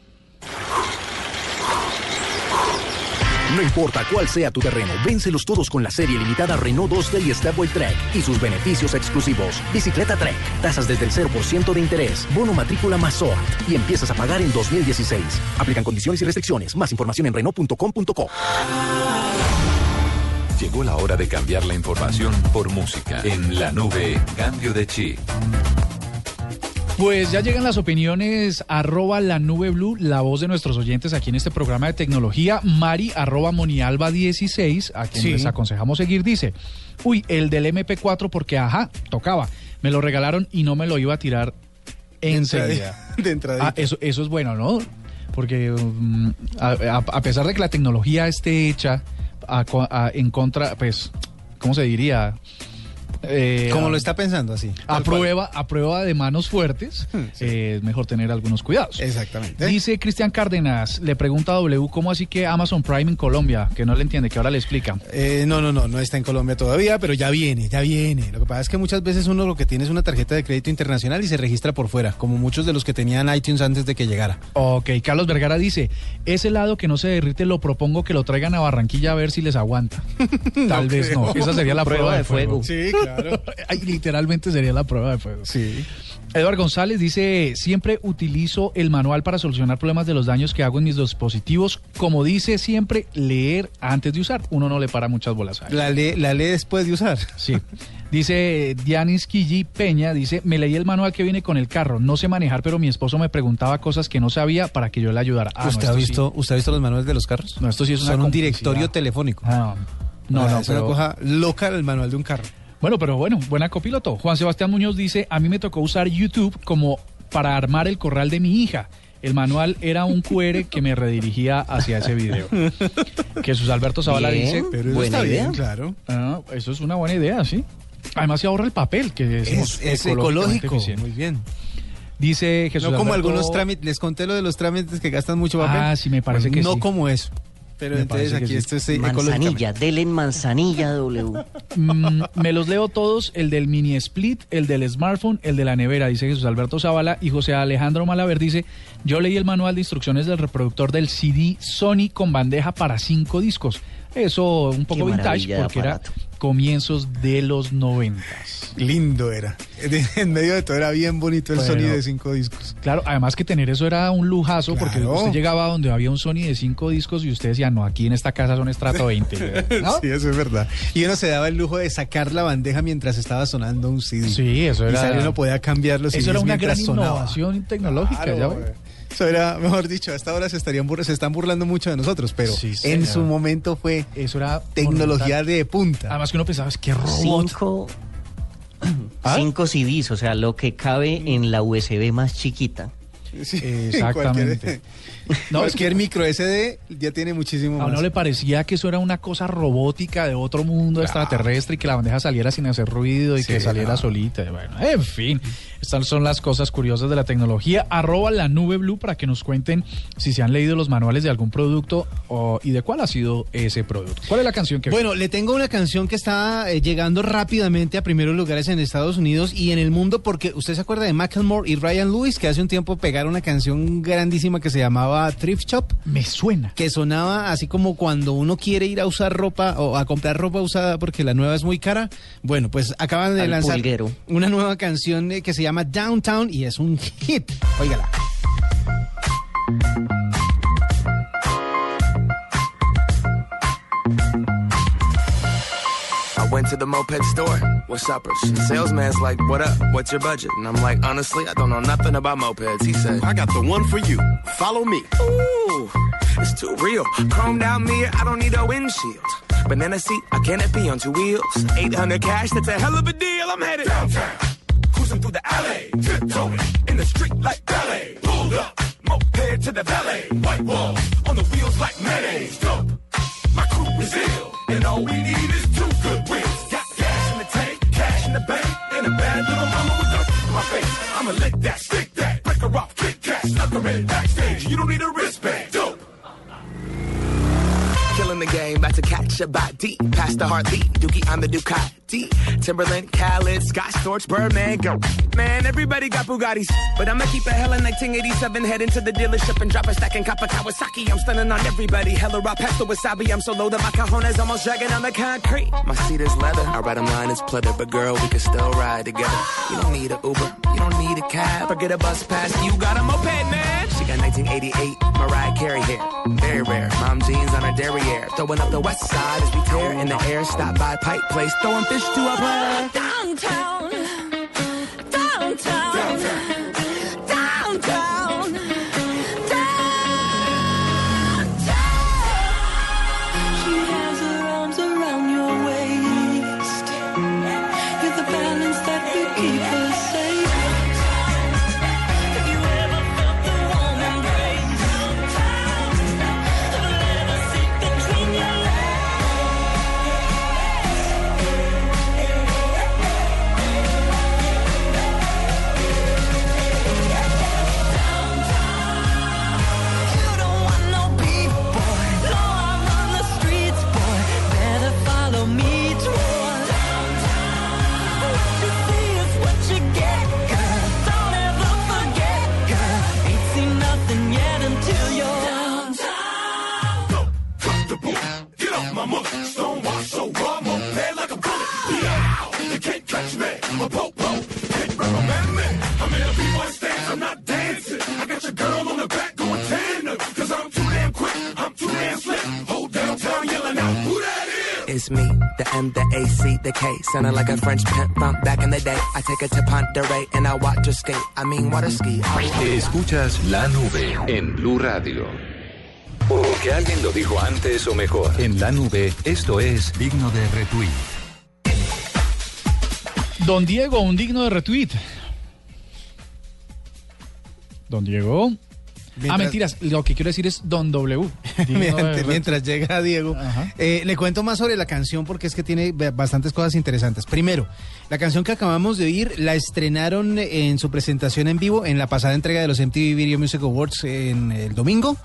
No importa cuál sea tu terreno, véncelos todos con la serie limitada Renault Duster y Stepway Trek y sus beneficios exclusivos. Bicicleta Trek, tasas desde el 0% de interés, bono matrícula más SOAT y empiezas a pagar en 2016. Aplican condiciones y restricciones. Más información en Renault.com.co. Llegó la hora de cambiar la información por música. En la nube, cambio de chip. Pues ya llegan las opiniones, arroba la nube blue, la voz de nuestros oyentes aquí en este programa de tecnología. Mari, arroba monialba 16, a quien Sí. les aconsejamos seguir, dice, uy, el del MP4 porque, ajá, tocaba, me lo regalaron y no me lo iba a tirar enseguida. De entrada. Ah, eso, eso es bueno, ¿no? Porque mm, a, a- a pesar de que la tecnología esté hecha a- en contra, pues, ¿cómo se diría? Eh, Como lo está pensando así. a prueba, a prueba de manos fuertes, Hmm, sí. eh, es mejor tener algunos cuidados. Exactamente. Dice Cristian Cárdenas, le pregunta a W, ¿cómo así que Amazon Prime en Colombia? Que no le entiende, que ahora le explica. Eh, no, no, no, no está en Colombia todavía, pero ya viene, ya viene. Lo que pasa es que muchas veces uno lo que tiene es una tarjeta de crédito internacional y se registra por fuera, como muchos de los que tenían iTunes antes de que llegara. Ok, Carlos Vergara dice, ese helado que no se derrite lo propongo que lo traigan a Barranquilla a ver si les aguanta. Tal vez no, esa sería la prueba, de fuego. Sí, claro. Ay, Literalmente sería la prueba de fuego. Sí. Eduardo González dice, siempre utilizo el manual para solucionar problemas de los daños que hago en mis dispositivos. Como dice siempre, leer antes de usar. Uno no le para muchas bolas a. La lee, la lee después de usar. Sí. Dice Dianis Quilli Peña, dice, me leí el manual que viene con el carro. No sé manejar, pero mi esposo me preguntaba cosas que no sabía para que yo le ayudara. Ah, no, ¿Usted, ha sí. visto, ¿Usted ha visto los manuales de los carros? No, esto sí es una Son un directorio telefónico. Ah, no, Ah, no, es pero... una cosa loca el manual de un carro. Bueno, pero bueno, buena copiloto. Juan Sebastián Muñoz dice, a mí me tocó usar YouTube como para armar el corral de mi hija. El manual era un QR que me redirigía hacia ese video. Jesús Alberto Zavala Bien. dice, Pero eso Buena está idea. bien, claro. ah, eso es una buena idea, sí. Además se ahorra el papel, que decimos, Es, es ecológico. eficiente. Muy bien. Dice Jesús no como Alberto- algunos trámites, les conté lo de los trámites que gastan mucho papel. Ah, sí, me parece que no sí. como eso. Pero Me entonces aquí sí. esto es eh, Manzanilla, dele en manzanilla W. Mm, me los leo todos, el del mini split, el del smartphone, el de la nevera, dice Jesús Alberto Zavala. Y José Alejandro Malaver dice, yo leí el manual de instrucciones del reproductor del CD Sony con bandeja para cinco discos. Eso un poco vintage porque era. Comienzos de los noventas. Lindo era. En medio de todo era bien bonito el Bueno. sonido de cinco discos. Claro, además que tener eso era un lujazo porque usted llegaba a donde había un Sony de cinco discos y usted decía, no, aquí en esta casa son estrato 20. ¿no? Sí, eso es verdad. Y uno se daba el lujo de sacar la bandeja mientras estaba sonando un CD. Sí, eso Y era- salir uno podía cambiar los Eso CDs era una gran sonaba. innovación tecnológica. Claro, ya. Eso era, mejor dicho, hasta ahora se estarían se están burlando mucho de nosotros, pero Sí, en su momento fue Eso era tecnología monumental. de punta. Además que uno pensaba, es que robot. Cinco, ¿Ah? cinco CDs, o sea, lo que cabe en la USB más chiquita. Sí, Exactamente. Cualquier, No, es cualquier micro SD ya tiene muchísimo A más. uno le parecía que eso era una cosa robótica de otro mundo extraterrestre y que la bandeja saliera sin hacer ruido y Sí, que saliera no. solita. y Bueno, en fin, estas son las cosas curiosas de la tecnología. Arroba la nube blue para que nos cuenten si se han leído los manuales de algún producto o- y de cuál ha sido ese producto. ¿Cuál es la canción que Bueno, le tengo una canción que está eh, llegando rápidamente a primeros lugares en Estados Unidos y en el mundo porque usted se acuerda de Macklemore y Ryan Lewis que hace un tiempo pegaron una canción grandísima que se llamaba Thrift Shop me suena? que sonaba así como cuando uno quiere ir a usar ropa o a comprar ropa usada porque la nueva es muy cara. Bueno, pues acaban de Al lanzar pulguero. una nueva canción eh, que se llama Downtown y es un hit. Óigala. Went to the moped store. What's uppers? The salesman's like, "What up? What's your budget?" And I'm like, "Honestly, I don't know nothing about mopeds." He said, I got the one for you. Follow me. Ooh, it's too real. Chromed out mirror, I don't need a windshield. Banana seat, I canopy on two wheels. 800 cash, that's a hell of a deal. I'm headed downtown. Cruising through the alley, tiptoeing in the street like ballet. Pulled up, moped to the valet. White walls on the wheels like mayonnaise. Dope. A body. Past the heartbeat, Dookie on the Ducati. Timberland, Khaled, Scott Storch, Birdman, go. Man, everybody got Bugattis. But I'ma keep a hella 1987, head into the dealership and drop a stack in Kappa Kawasaki. I'm stunning on everybody. Hella raw past the wasabi. I'm so low that my cajones almost dragging on the concrete. My seat is leather. I ride 'em line is pleather. But girl, we can still ride together. You don't need a Uber. You don't need a cab. Forget a bus pass. You got a moped, man. Got 1988 Mariah Carey hair. Very rare. Mom jeans on her derriere. Throwing up the west side as we tear in the air. Stop by Pipe Place. Throwing fish to a player. Downtown, downtown, downtown, It's me, the M, the A, C, the K. Sounding like a French pimp from back in the day. I take her to Ponderay and I watch her skate. I mean, water ski. Escuchas la nube en Blue Radio. Porque alguien lo dijo antes o mejor. En la nube, esto es digno de retweet. Don Diego, un digno de retweet. Don Diego. Ah, Mientras- mentiras. Lo que quiero decir es Don W. Mientras, llega Diego, eh, le cuento más sobre la canción porque es que tiene ba- bastantes cosas interesantes. Primero, la canción que acabamos de oír la estrenaron en su presentación en vivo en la pasada entrega de los MTV Video Music Awards en el domingo.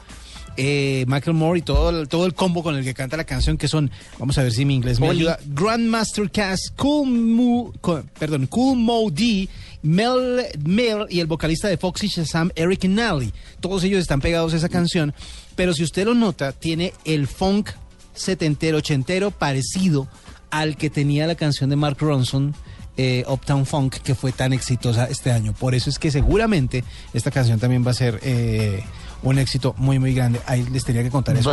Eh, Michael Moore y todo el, todo el combo con el que canta la canción que son, vamos a ver si mi inglés me ayuda, Grandmaster Cass, Cool Mo, perdón, Cool Mo D, Mel, Mel y el vocalista de Foxy Shazam, Eric Nally. Todos ellos están pegados a esa canción, pero si usted lo nota, tiene el funk setentero, ochentero parecido al que tenía la canción de Mark Ronson. eh, Uptown Funk que fue tan exitosa este año. Por eso es que seguramente esta canción también va a ser eh, un éxito muy muy grande. Ahí les tenía que contar eso.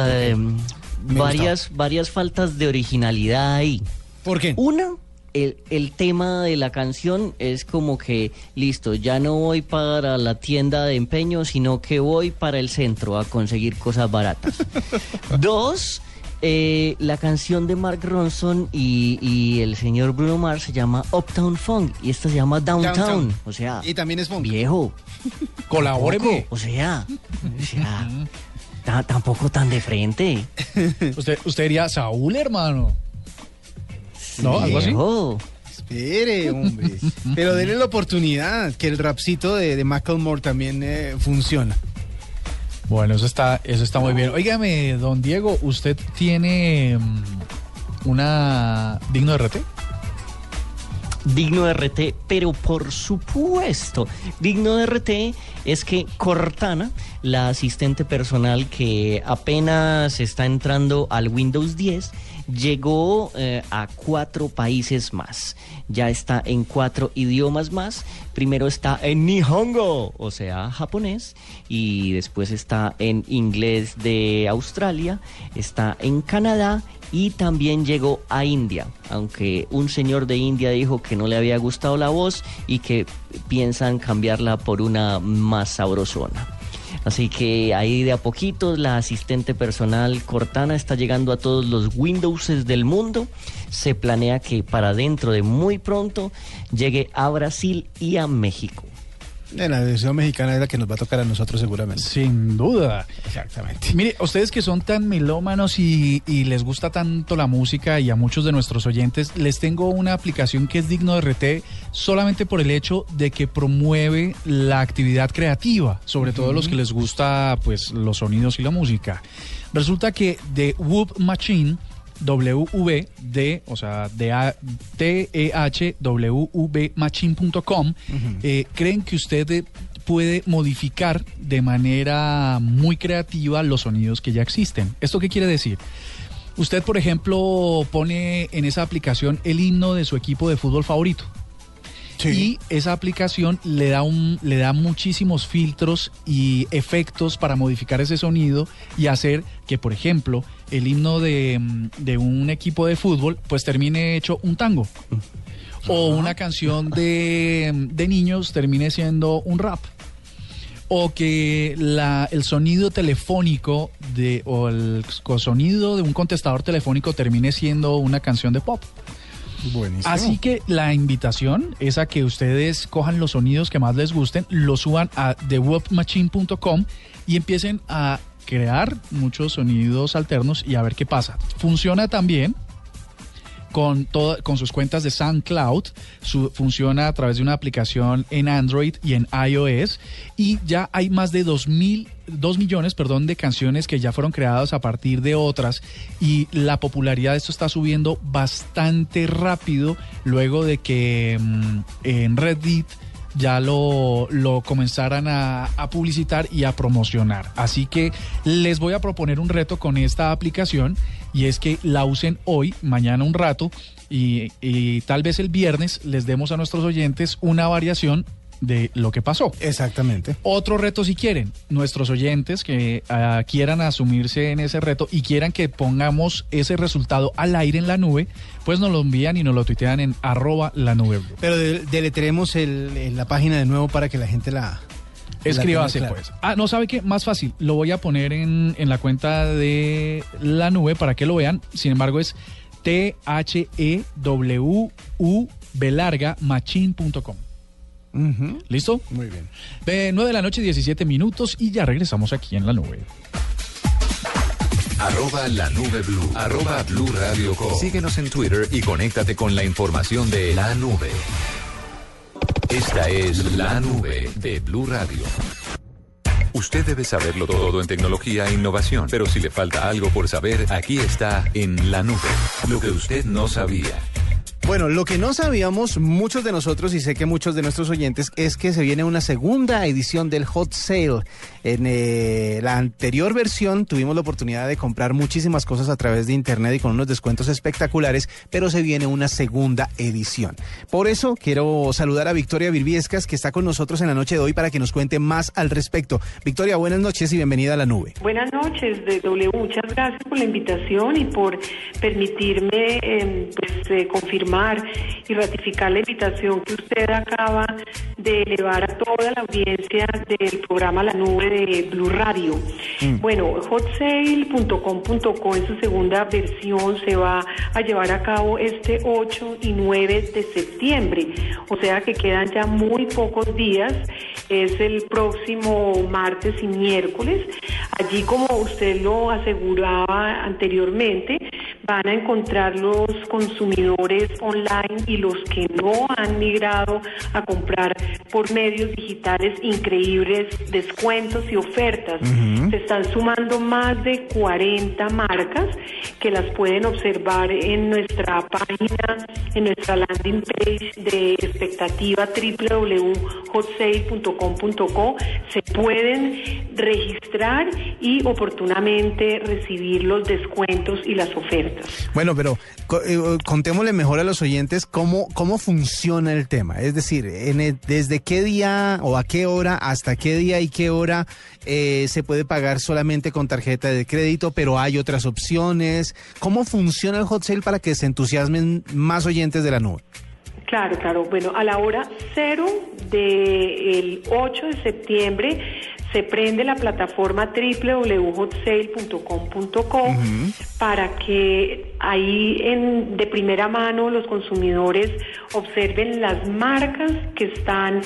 Me varias, varias faltas de originalidad ahí. ¿Por qué? Una, el, el tema de la canción es como que, listo, ya no voy para la tienda de empeño, sino que voy para el centro a conseguir cosas baratas. Dos, eh, la canción de Mark Ronson y, y el señor Bruno Mars se llama Uptown Funk y esta se llama Downtown. Downtown. O sea, Y también es funk. viejo. Tampoco, O sea, o sea, ta- tampoco tan de frente. Usted, usted diría Saúl, hermano. ¿No? ¿Algo así? Viejo. Espere, hombre. Pero denle la oportunidad, que el rapcito de, de Macklemore también eh, funciona. Bueno, eso está, eso está muy bien. Óigame, don Diego, ¿usted tiene mm, una digno de RT? Digno de RT, pero por supuesto, digno de RT es que Cortana, la asistente personal que apenas está entrando al Windows 10, llegó eh, a cuatro países más. Ya está en cuatro idiomas más. Primero está en Nihongo, o sea, japonés, y después está en inglés de Australia, está en Canadá y también llegó a India, aunque un señor de India dijo que no le había gustado la voz y que piensan cambiarla por una más sabrosona. Así que ahí de a poquito la asistente personal Cortana está llegando a todos los Windowses del mundo. Se planea que para dentro de muy pronto llegue a Brasil y a México. Eh, La versión mexicana es la que nos va a tocar a nosotros seguramente. Sin duda. Exactamente. Mire, ustedes que son tan melómanos y, y les gusta tanto la música y a muchos de nuestros oyentes, les tengo una aplicación que es digno de RT solamente por el hecho de que promueve la actividad creativa, sobre todo los que les gusta pues los sonidos y la música. Resulta que de Whoop Machine WV de, o sea, de A- T-E-H-W-V machine.com, eh, creen que usted eh, puede modificar de manera muy creativa los sonidos que ya existen. ¿Esto qué quiere decir? Usted, por ejemplo, pone en esa aplicación el himno de su equipo de fútbol favorito. Y esa aplicación le da un, le da muchísimos filtros y efectos para modificar ese sonido y hacer que, por ejemplo, el himno de, mm, de un equipo de fútbol pues termine hecho un tango. O una canción de, de niños termine siendo un rap. O que la, el sonido telefónico de, o el sonido de un contestador telefónico termine siendo una canción de pop. Así que la invitación es a que ustedes cojan los sonidos que más les gusten, los suban a thewebmachine.com y empiecen a crear muchos sonidos alternos y a ver qué pasa. Funciona también con, todo- con sus cuentas de SoundCloud, su- funciona a través de una aplicación en Android y en iOS y ya hay más de 2000 2 millones, perdón, de canciones que ya fueron creadas a partir de otras y la popularidad de esto está subiendo bastante rápido luego de que mm, en Reddit ya lo, lo comenzaran a, a publicitar y a promocionar. Así que les voy a proponer un reto con esta aplicación y es que la usen hoy, mañana un rato y, y tal vez el viernes les demos a nuestros oyentes una variación de lo que pasó. Exactamente. Otro reto si quieren, nuestros oyentes que ah, quieran asumirse en ese reto y quieran que pongamos ese resultado al aire en la nube, pues nos lo envían y nos lo tuitean en arroba la nube. Pero de- deletremos el, en la página de nuevo para que la gente la... Escríbase la tenga pues. Ah, no, ¿sabe qué? Más fácil. Lo voy a poner en, en la cuenta de la nube para que lo vean. Sin embargo, es E T-H-E-W-U B larga machine.com. Ujú. ¿Listo? Muy bien. De 9 de la noche, 17 minutos y ya regresamos aquí en la nube. Arroba la nube blue. Arroba blue radio com. Síguenos en Twitter y conéctate con la información de la nube. Esta es la nube de Blue Radio. Usted debe saberlo todo en tecnología e innovación, pero si le falta algo por saber, aquí está en la nube. Lo que usted no sabía. Bueno, lo que no sabíamos muchos de nosotros y sé que muchos de nuestros oyentes es que se viene una segunda edición del Hot Sale. En eh, la anterior versión tuvimos la oportunidad de comprar muchísimas cosas a través de internet y con unos descuentos espectaculares, pero se viene una segunda edición. Por eso quiero saludar a Victoria Virviescas que está con nosotros en la noche de hoy para que nos cuente más al respecto. Victoria, buenas noches y bienvenida a la nube. Buenas noches, de W. Muchas gracias por la invitación y por permitirme eh, pues, eh, confirmar y ratificar la invitación que usted acaba de elevar a toda la audiencia del programa La Nube de Blue Radio. Bueno, hotsale.com.co en su segunda versión se va a llevar a cabo este 8 y 9 de septiembre, o sea que quedan ya muy pocos días, es el próximo martes y miércoles. Allí, como usted lo aseguraba anteriormente, van a encontrar los consumidores online y los que no han migrado a comprar por medios digitales increíbles descuentos y ofertas. Se están sumando más de 40 marcas que las pueden observar en nuestra página, en nuestra landing page de expectativa www.hotsale.com.co. Se pueden registrar y oportunamente recibir los descuentos y las ofertas. Bueno, pero eh, contémosle mejor a los oyentes cómo, cómo funciona el tema. Es decir, en el- desde qué día o a qué hora, hasta qué día y qué hora eh, se puede pagar solamente con tarjeta de crédito, pero hay otras opciones. ¿Cómo funciona el hot sale para que se entusiasmen más oyentes de la nube? Claro, claro. Bueno, a la hora cero del 8 de septiembre se prende la plataforma www.hotsale.com.co para que ahí en, de primera mano los consumidores observen las marcas que están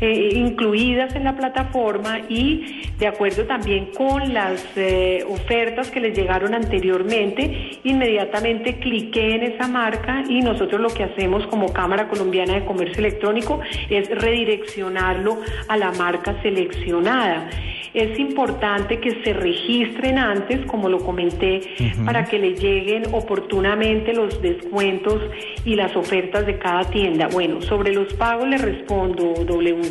eh, incluidas en la plataforma y de acuerdo también con las eh, ofertas que les llegaron anteriormente, inmediatamente cliqueen en esa marca y nosotros lo que hacemos como Cámara Colombiana de Comercio Electrónico es redireccionarlo a la marca seleccionada. Es importante que se registren antes, como lo comenté, para que le lleguen oportunamente los descuentos y las ofertas de cada tienda. Bueno, sobre los pagos le respondo, W.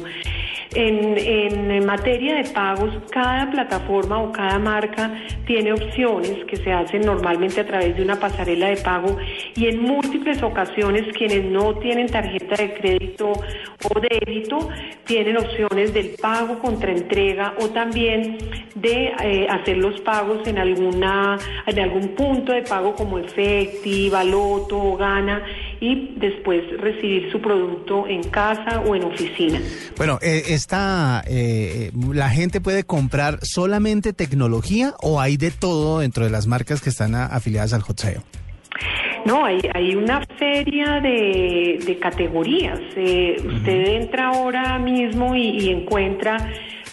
En, en materia de pagos, cada plataforma o cada marca tiene opciones que se hacen normalmente a través de una pasarela de pago y en múltiples ocasiones quienes no tienen tarjeta de crédito o débito tienen opciones del pago contra entrega o también de eh, hacer los pagos en alguna en algún punto de pago como Efecti, Baloto o Gana y después recibir su producto en casa o en oficina. Bueno, eh, esta, eh, ¿la gente puede comprar solamente tecnología o hay de todo dentro de las marcas que están a- afiliadas al hot sale? No, hay, hay una feria de, de categorías. Eh, Usted entra ahora mismo y, y encuentra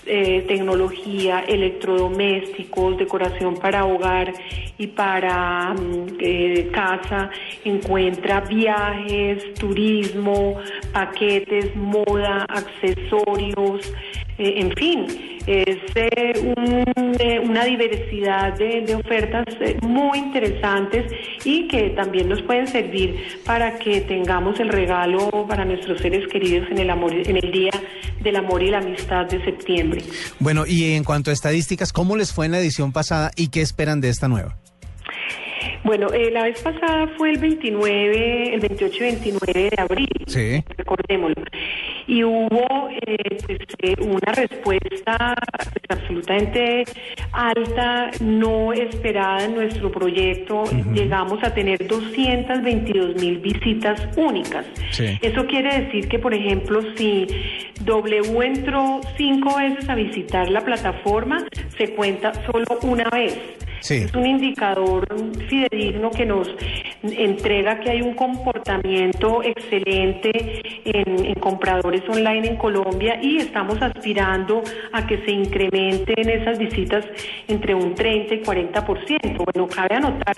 eh, tecnología, electrodomésticos, decoración para hogar y para mm, eh, casa, encuentra viajes, turismo, paquetes, moda, accesorios, eh, en fin, es eh, un- eh, una diversidad de, de ofertas eh, muy interesantes y que también nos pueden servir para que tengamos el regalo para nuestros seres queridos en el amor, en el día del amor y la amistad de septiembre. Bueno, y en cuanto a estadísticas, ¿cómo les fue en la edición pasada y qué esperan de esta nueva? Bueno, eh, la vez pasada fue el 29, el 28 y 29 de abril, Sí. recordémoslo. Y hubo eh, pues, eh, una respuesta pues, absolutamente alta, no esperada en nuestro proyecto. Llegamos a tener 222 mil visitas únicas. Sí. Eso quiere decir que, por ejemplo, si W entró cinco veces a visitar la plataforma, se cuenta solo una vez. Es un indicador fidedigno que nos entrega que hay un comportamiento excelente en, en compradores online en Colombia y estamos aspirando a que se incrementen esas visitas entre un 30 y 40%. Bueno, cabe anotar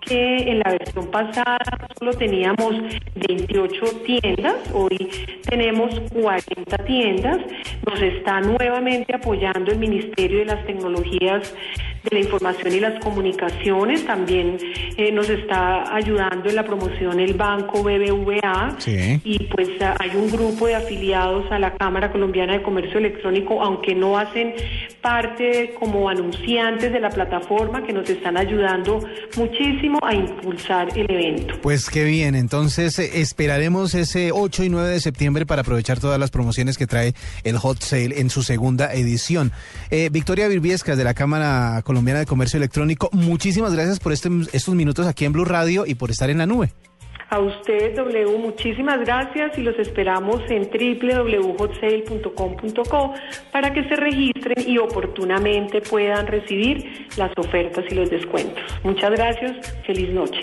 que en la versión pasada solo teníamos 28 tiendas, hoy tenemos 40 tiendas. Nos está nuevamente apoyando el Ministerio de las Tecnologías de la Información y las Comunicaciones, también eh, nos está ayudando en la promoción el Banco BBVA Sí. y pues hay un grupo de afiliados a la Cámara Colombiana de Comercio Electrónico, aunque no hacen parte como anunciantes de la plataforma, que nos están ayudando muchísimo a impulsar el evento. Pues qué bien, entonces eh, esperaremos ese 8 y 9 de septiembre para aprovechar todas las promociones que trae el Hot Sale en su segunda edición. Eh, Victoria Virbiescas de la Cámara Colombiana de Comercio Electrónico, muchísimas gracias por este- estos minutos aquí en Blue Radio y por estar en la nube. A usted, W, muchísimas gracias y los esperamos en www.hotsale.com.co para que se registren y oportunamente puedan recibir las ofertas y los descuentos. Muchas gracias, feliz noche.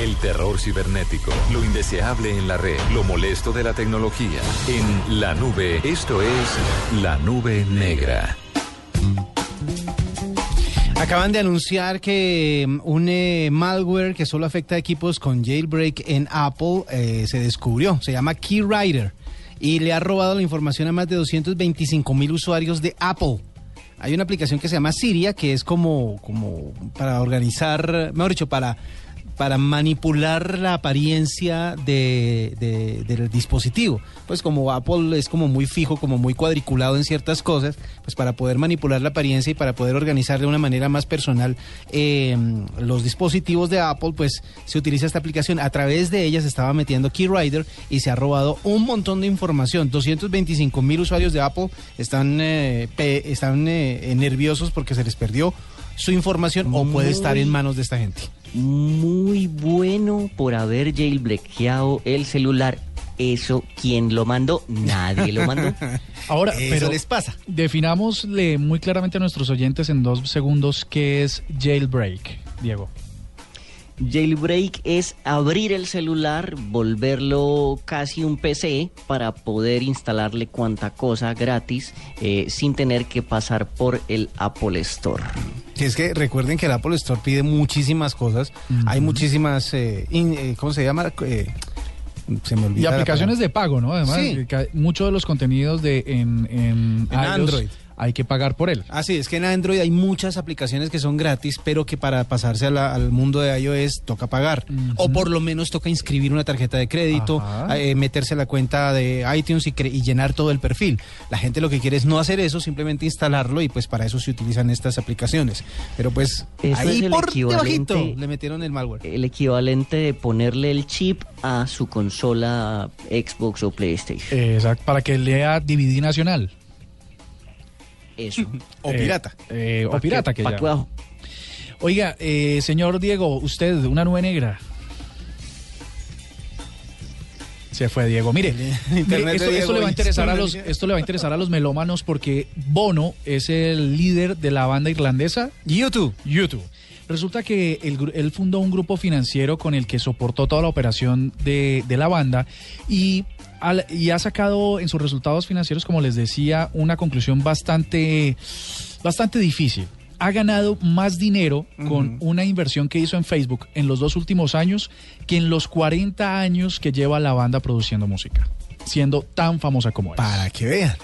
El terror cibernético, lo indeseable en la red, lo molesto de la tecnología. En la nube, esto es la nube negra. Acaban de anunciar que mm, un eh, malware que solo afecta a equipos con jailbreak en Apple eh, se descubrió. Se llama Keywriter y le ha robado la información a más de 225 mil usuarios de Apple. Hay una aplicación que se llama Siria que es como, como para organizar, mejor dicho, para para manipular la apariencia de, de- del dispositivo. Pues como Apple es como muy fijo, como muy cuadriculado en ciertas cosas, pues para poder manipular la apariencia y para poder organizar de una manera más personal eh, los dispositivos de Apple, pues se utiliza esta aplicación. A través de ella se estaba metiendo Keywriter y se ha robado un montón de información. 225 mil usuarios de Apple están, eh, pe- están eh, nerviosos porque se les perdió su información o puede estar en manos de esta gente. Muy bueno por haber jailbreakado el celular. Eso, ¿quién lo mandó? Nadie lo mandó. Ahora, Eso pero les pasa. Definámosle muy claramente a nuestros oyentes en dos segundos qué es jailbreak, Diego. Jailbreak es abrir el celular, volverlo casi un PC para poder instalarle cuanta cosa gratis eh, sin tener que pasar por el Apple Store. Si es que recuerden que el Apple Store pide muchísimas cosas. Hay muchísimas, eh, in- eh, ¿cómo se llama? Eh, se me olvida. Y aplicaciones de pago, ¿no? Además, Sí. que muchos de los contenidos de en, en, En iOS Android. Hay que pagar por él. Ah, sí, es que en Android hay muchas aplicaciones que son gratis, pero que para pasarse a la- al mundo de iOS toca pagar. O por lo menos toca inscribir una tarjeta de crédito, eh, meterse a la cuenta de iTunes y, y llenar todo el perfil. La gente lo que quiere es no hacer eso, simplemente instalarlo y pues para eso se utilizan estas aplicaciones. Pero pues Eso ahí por equivalente- debajito le metieron el malware. El equivalente de ponerle el chip a su consola Xbox o PlayStation. Exacto, para que lea DVD nacional. Eso. O Eh, pirata. eh, o Pa' pirata que- ya. Oiga, eh, señor Diego, usted, una nube negra. Se fue Diego. Mire, esto, Diego esto le va a interesar a los, esto le va a interesar a los melómanos porque Bono es el líder de la banda irlandesa YouTube. YouTube. Resulta que él fundó un grupo financiero con el que soportó toda la operación de, de la banda y, al- y ha sacado en sus resultados financieros, como les decía, una conclusión bastante, bastante difícil. Ha ganado más dinero con una inversión que hizo en Facebook en los dos últimos años que en los 40 años que lleva la banda produciendo música, siendo tan famosa como es. Para que vean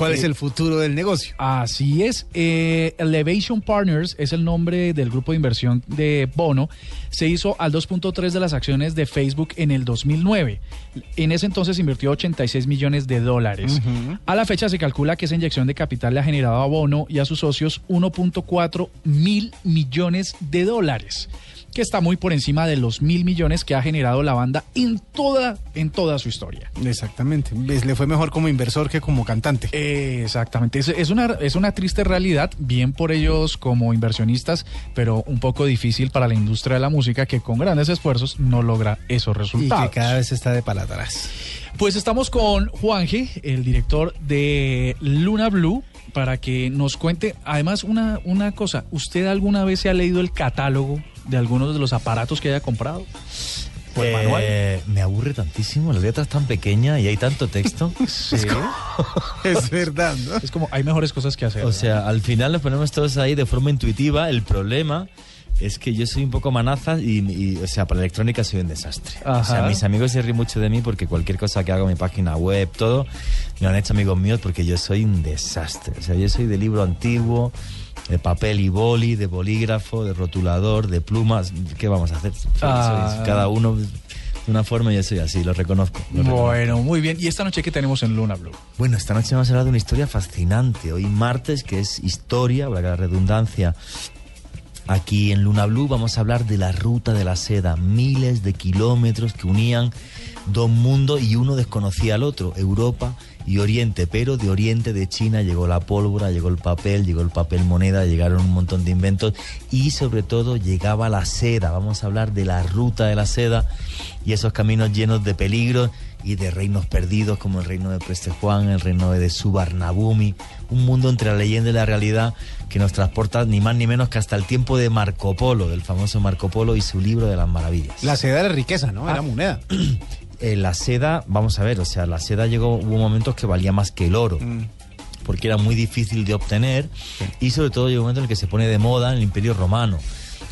cuál es el futuro del negocio. Así es. Eh, Elevation Partners es el nombre del grupo de inversión de Bono. Se hizo al 2.3 de las acciones de Facebook en el 2009. En ese entonces invirtió 86 millones de dólares. A la fecha se calcula que esa inyección de capital le ha generado a Bono y a sus socios 1.4 mil millones de dólares. Que está muy por encima de los mil millones que ha generado la banda en toda, en toda su historia. Exactamente. Le fue mejor como inversor que como cantante. Eh, Exactamente, es, es una, es una triste realidad, bien por ellos como inversionistas, pero un poco difícil para la industria de la música que con grandes esfuerzos no logra esos Y resultados. que cada vez está de para atrás. Pues estamos con Juanje, el director de Luna Blue, para que nos cuente, además, una, una cosa, ¿usted alguna vez se ha leído el catálogo de algunos de los aparatos que haya comprado? ¿O el manual? Eh, me aburre tantísimo, las letras tan pequeñas y hay tanto texto. Sí. Es verdad, ¿no? Es como, hay mejores cosas que hacer. O sea, al final nos ponemos todos ahí de forma intuitiva. El problema es que yo soy un poco manaza y, y, o sea, para la electrónica soy un desastre. O sea, Ajá. mis amigos se ríen mucho de mí porque cualquier cosa que hago en mi página web, todo, me lo han hecho amigos míos porque yo soy un desastre. O sea, yo soy de libro antiguo, de papel y boli, de bolígrafo, de rotulador, de plumas. ¿Qué vamos a hacer? Ah. Cada uno de una forma yo soy así, lo reconozco. lo reconozco. Bueno, muy bien. ¿Y esta noche qué tenemos en Luna Blue? Bueno, esta noche vamos a hablar de una historia fascinante. Hoy martes, que es historia, para la redundancia. Aquí en Luna Blue vamos a hablar de la ruta de la seda, miles de kilómetros que unían dos mundos y uno desconocía al otro, Europa y Oriente, pero de Oriente, de China, llegó la pólvora, llegó el papel, llegó el papel moneda, llegaron un montón de inventos y sobre todo llegaba la seda. Vamos a hablar de la ruta de la seda y esos caminos llenos de peligros y de reinos perdidos como el reino de Preste Juan, el reino de Subarnabumi, un mundo entre la leyenda y la realidad que nos transporta ni más ni menos que hasta el tiempo de Marco Polo, del famoso Marco Polo y su libro de las maravillas. La seda era riqueza, ¿no? Ah. Era moneda. Eh, la seda, vamos a ver, o sea, la seda llegó, hubo momentos que valía más que el oro. Mm. Porque era muy difícil de obtener y sobre todo llegó un momento en el que se pone de moda en el Imperio Romano.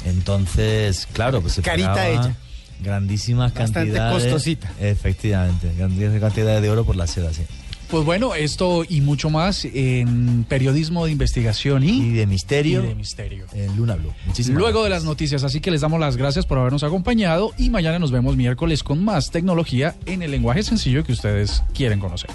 Entonces, claro, pues se Carita ella. grandísimas Bastante cantidades. costosita. Efectivamente, grandísimas cantidades de oro por la seda, sí. Pues bueno, esto y mucho más en periodismo de investigación y, Y de misterio. y de misterio. En Luna Blue. Muchísimas Luego de las noticias, así que les damos las gracias por habernos acompañado y mañana nos vemos miércoles con más tecnología en el lenguaje sencillo que ustedes quieren conocer.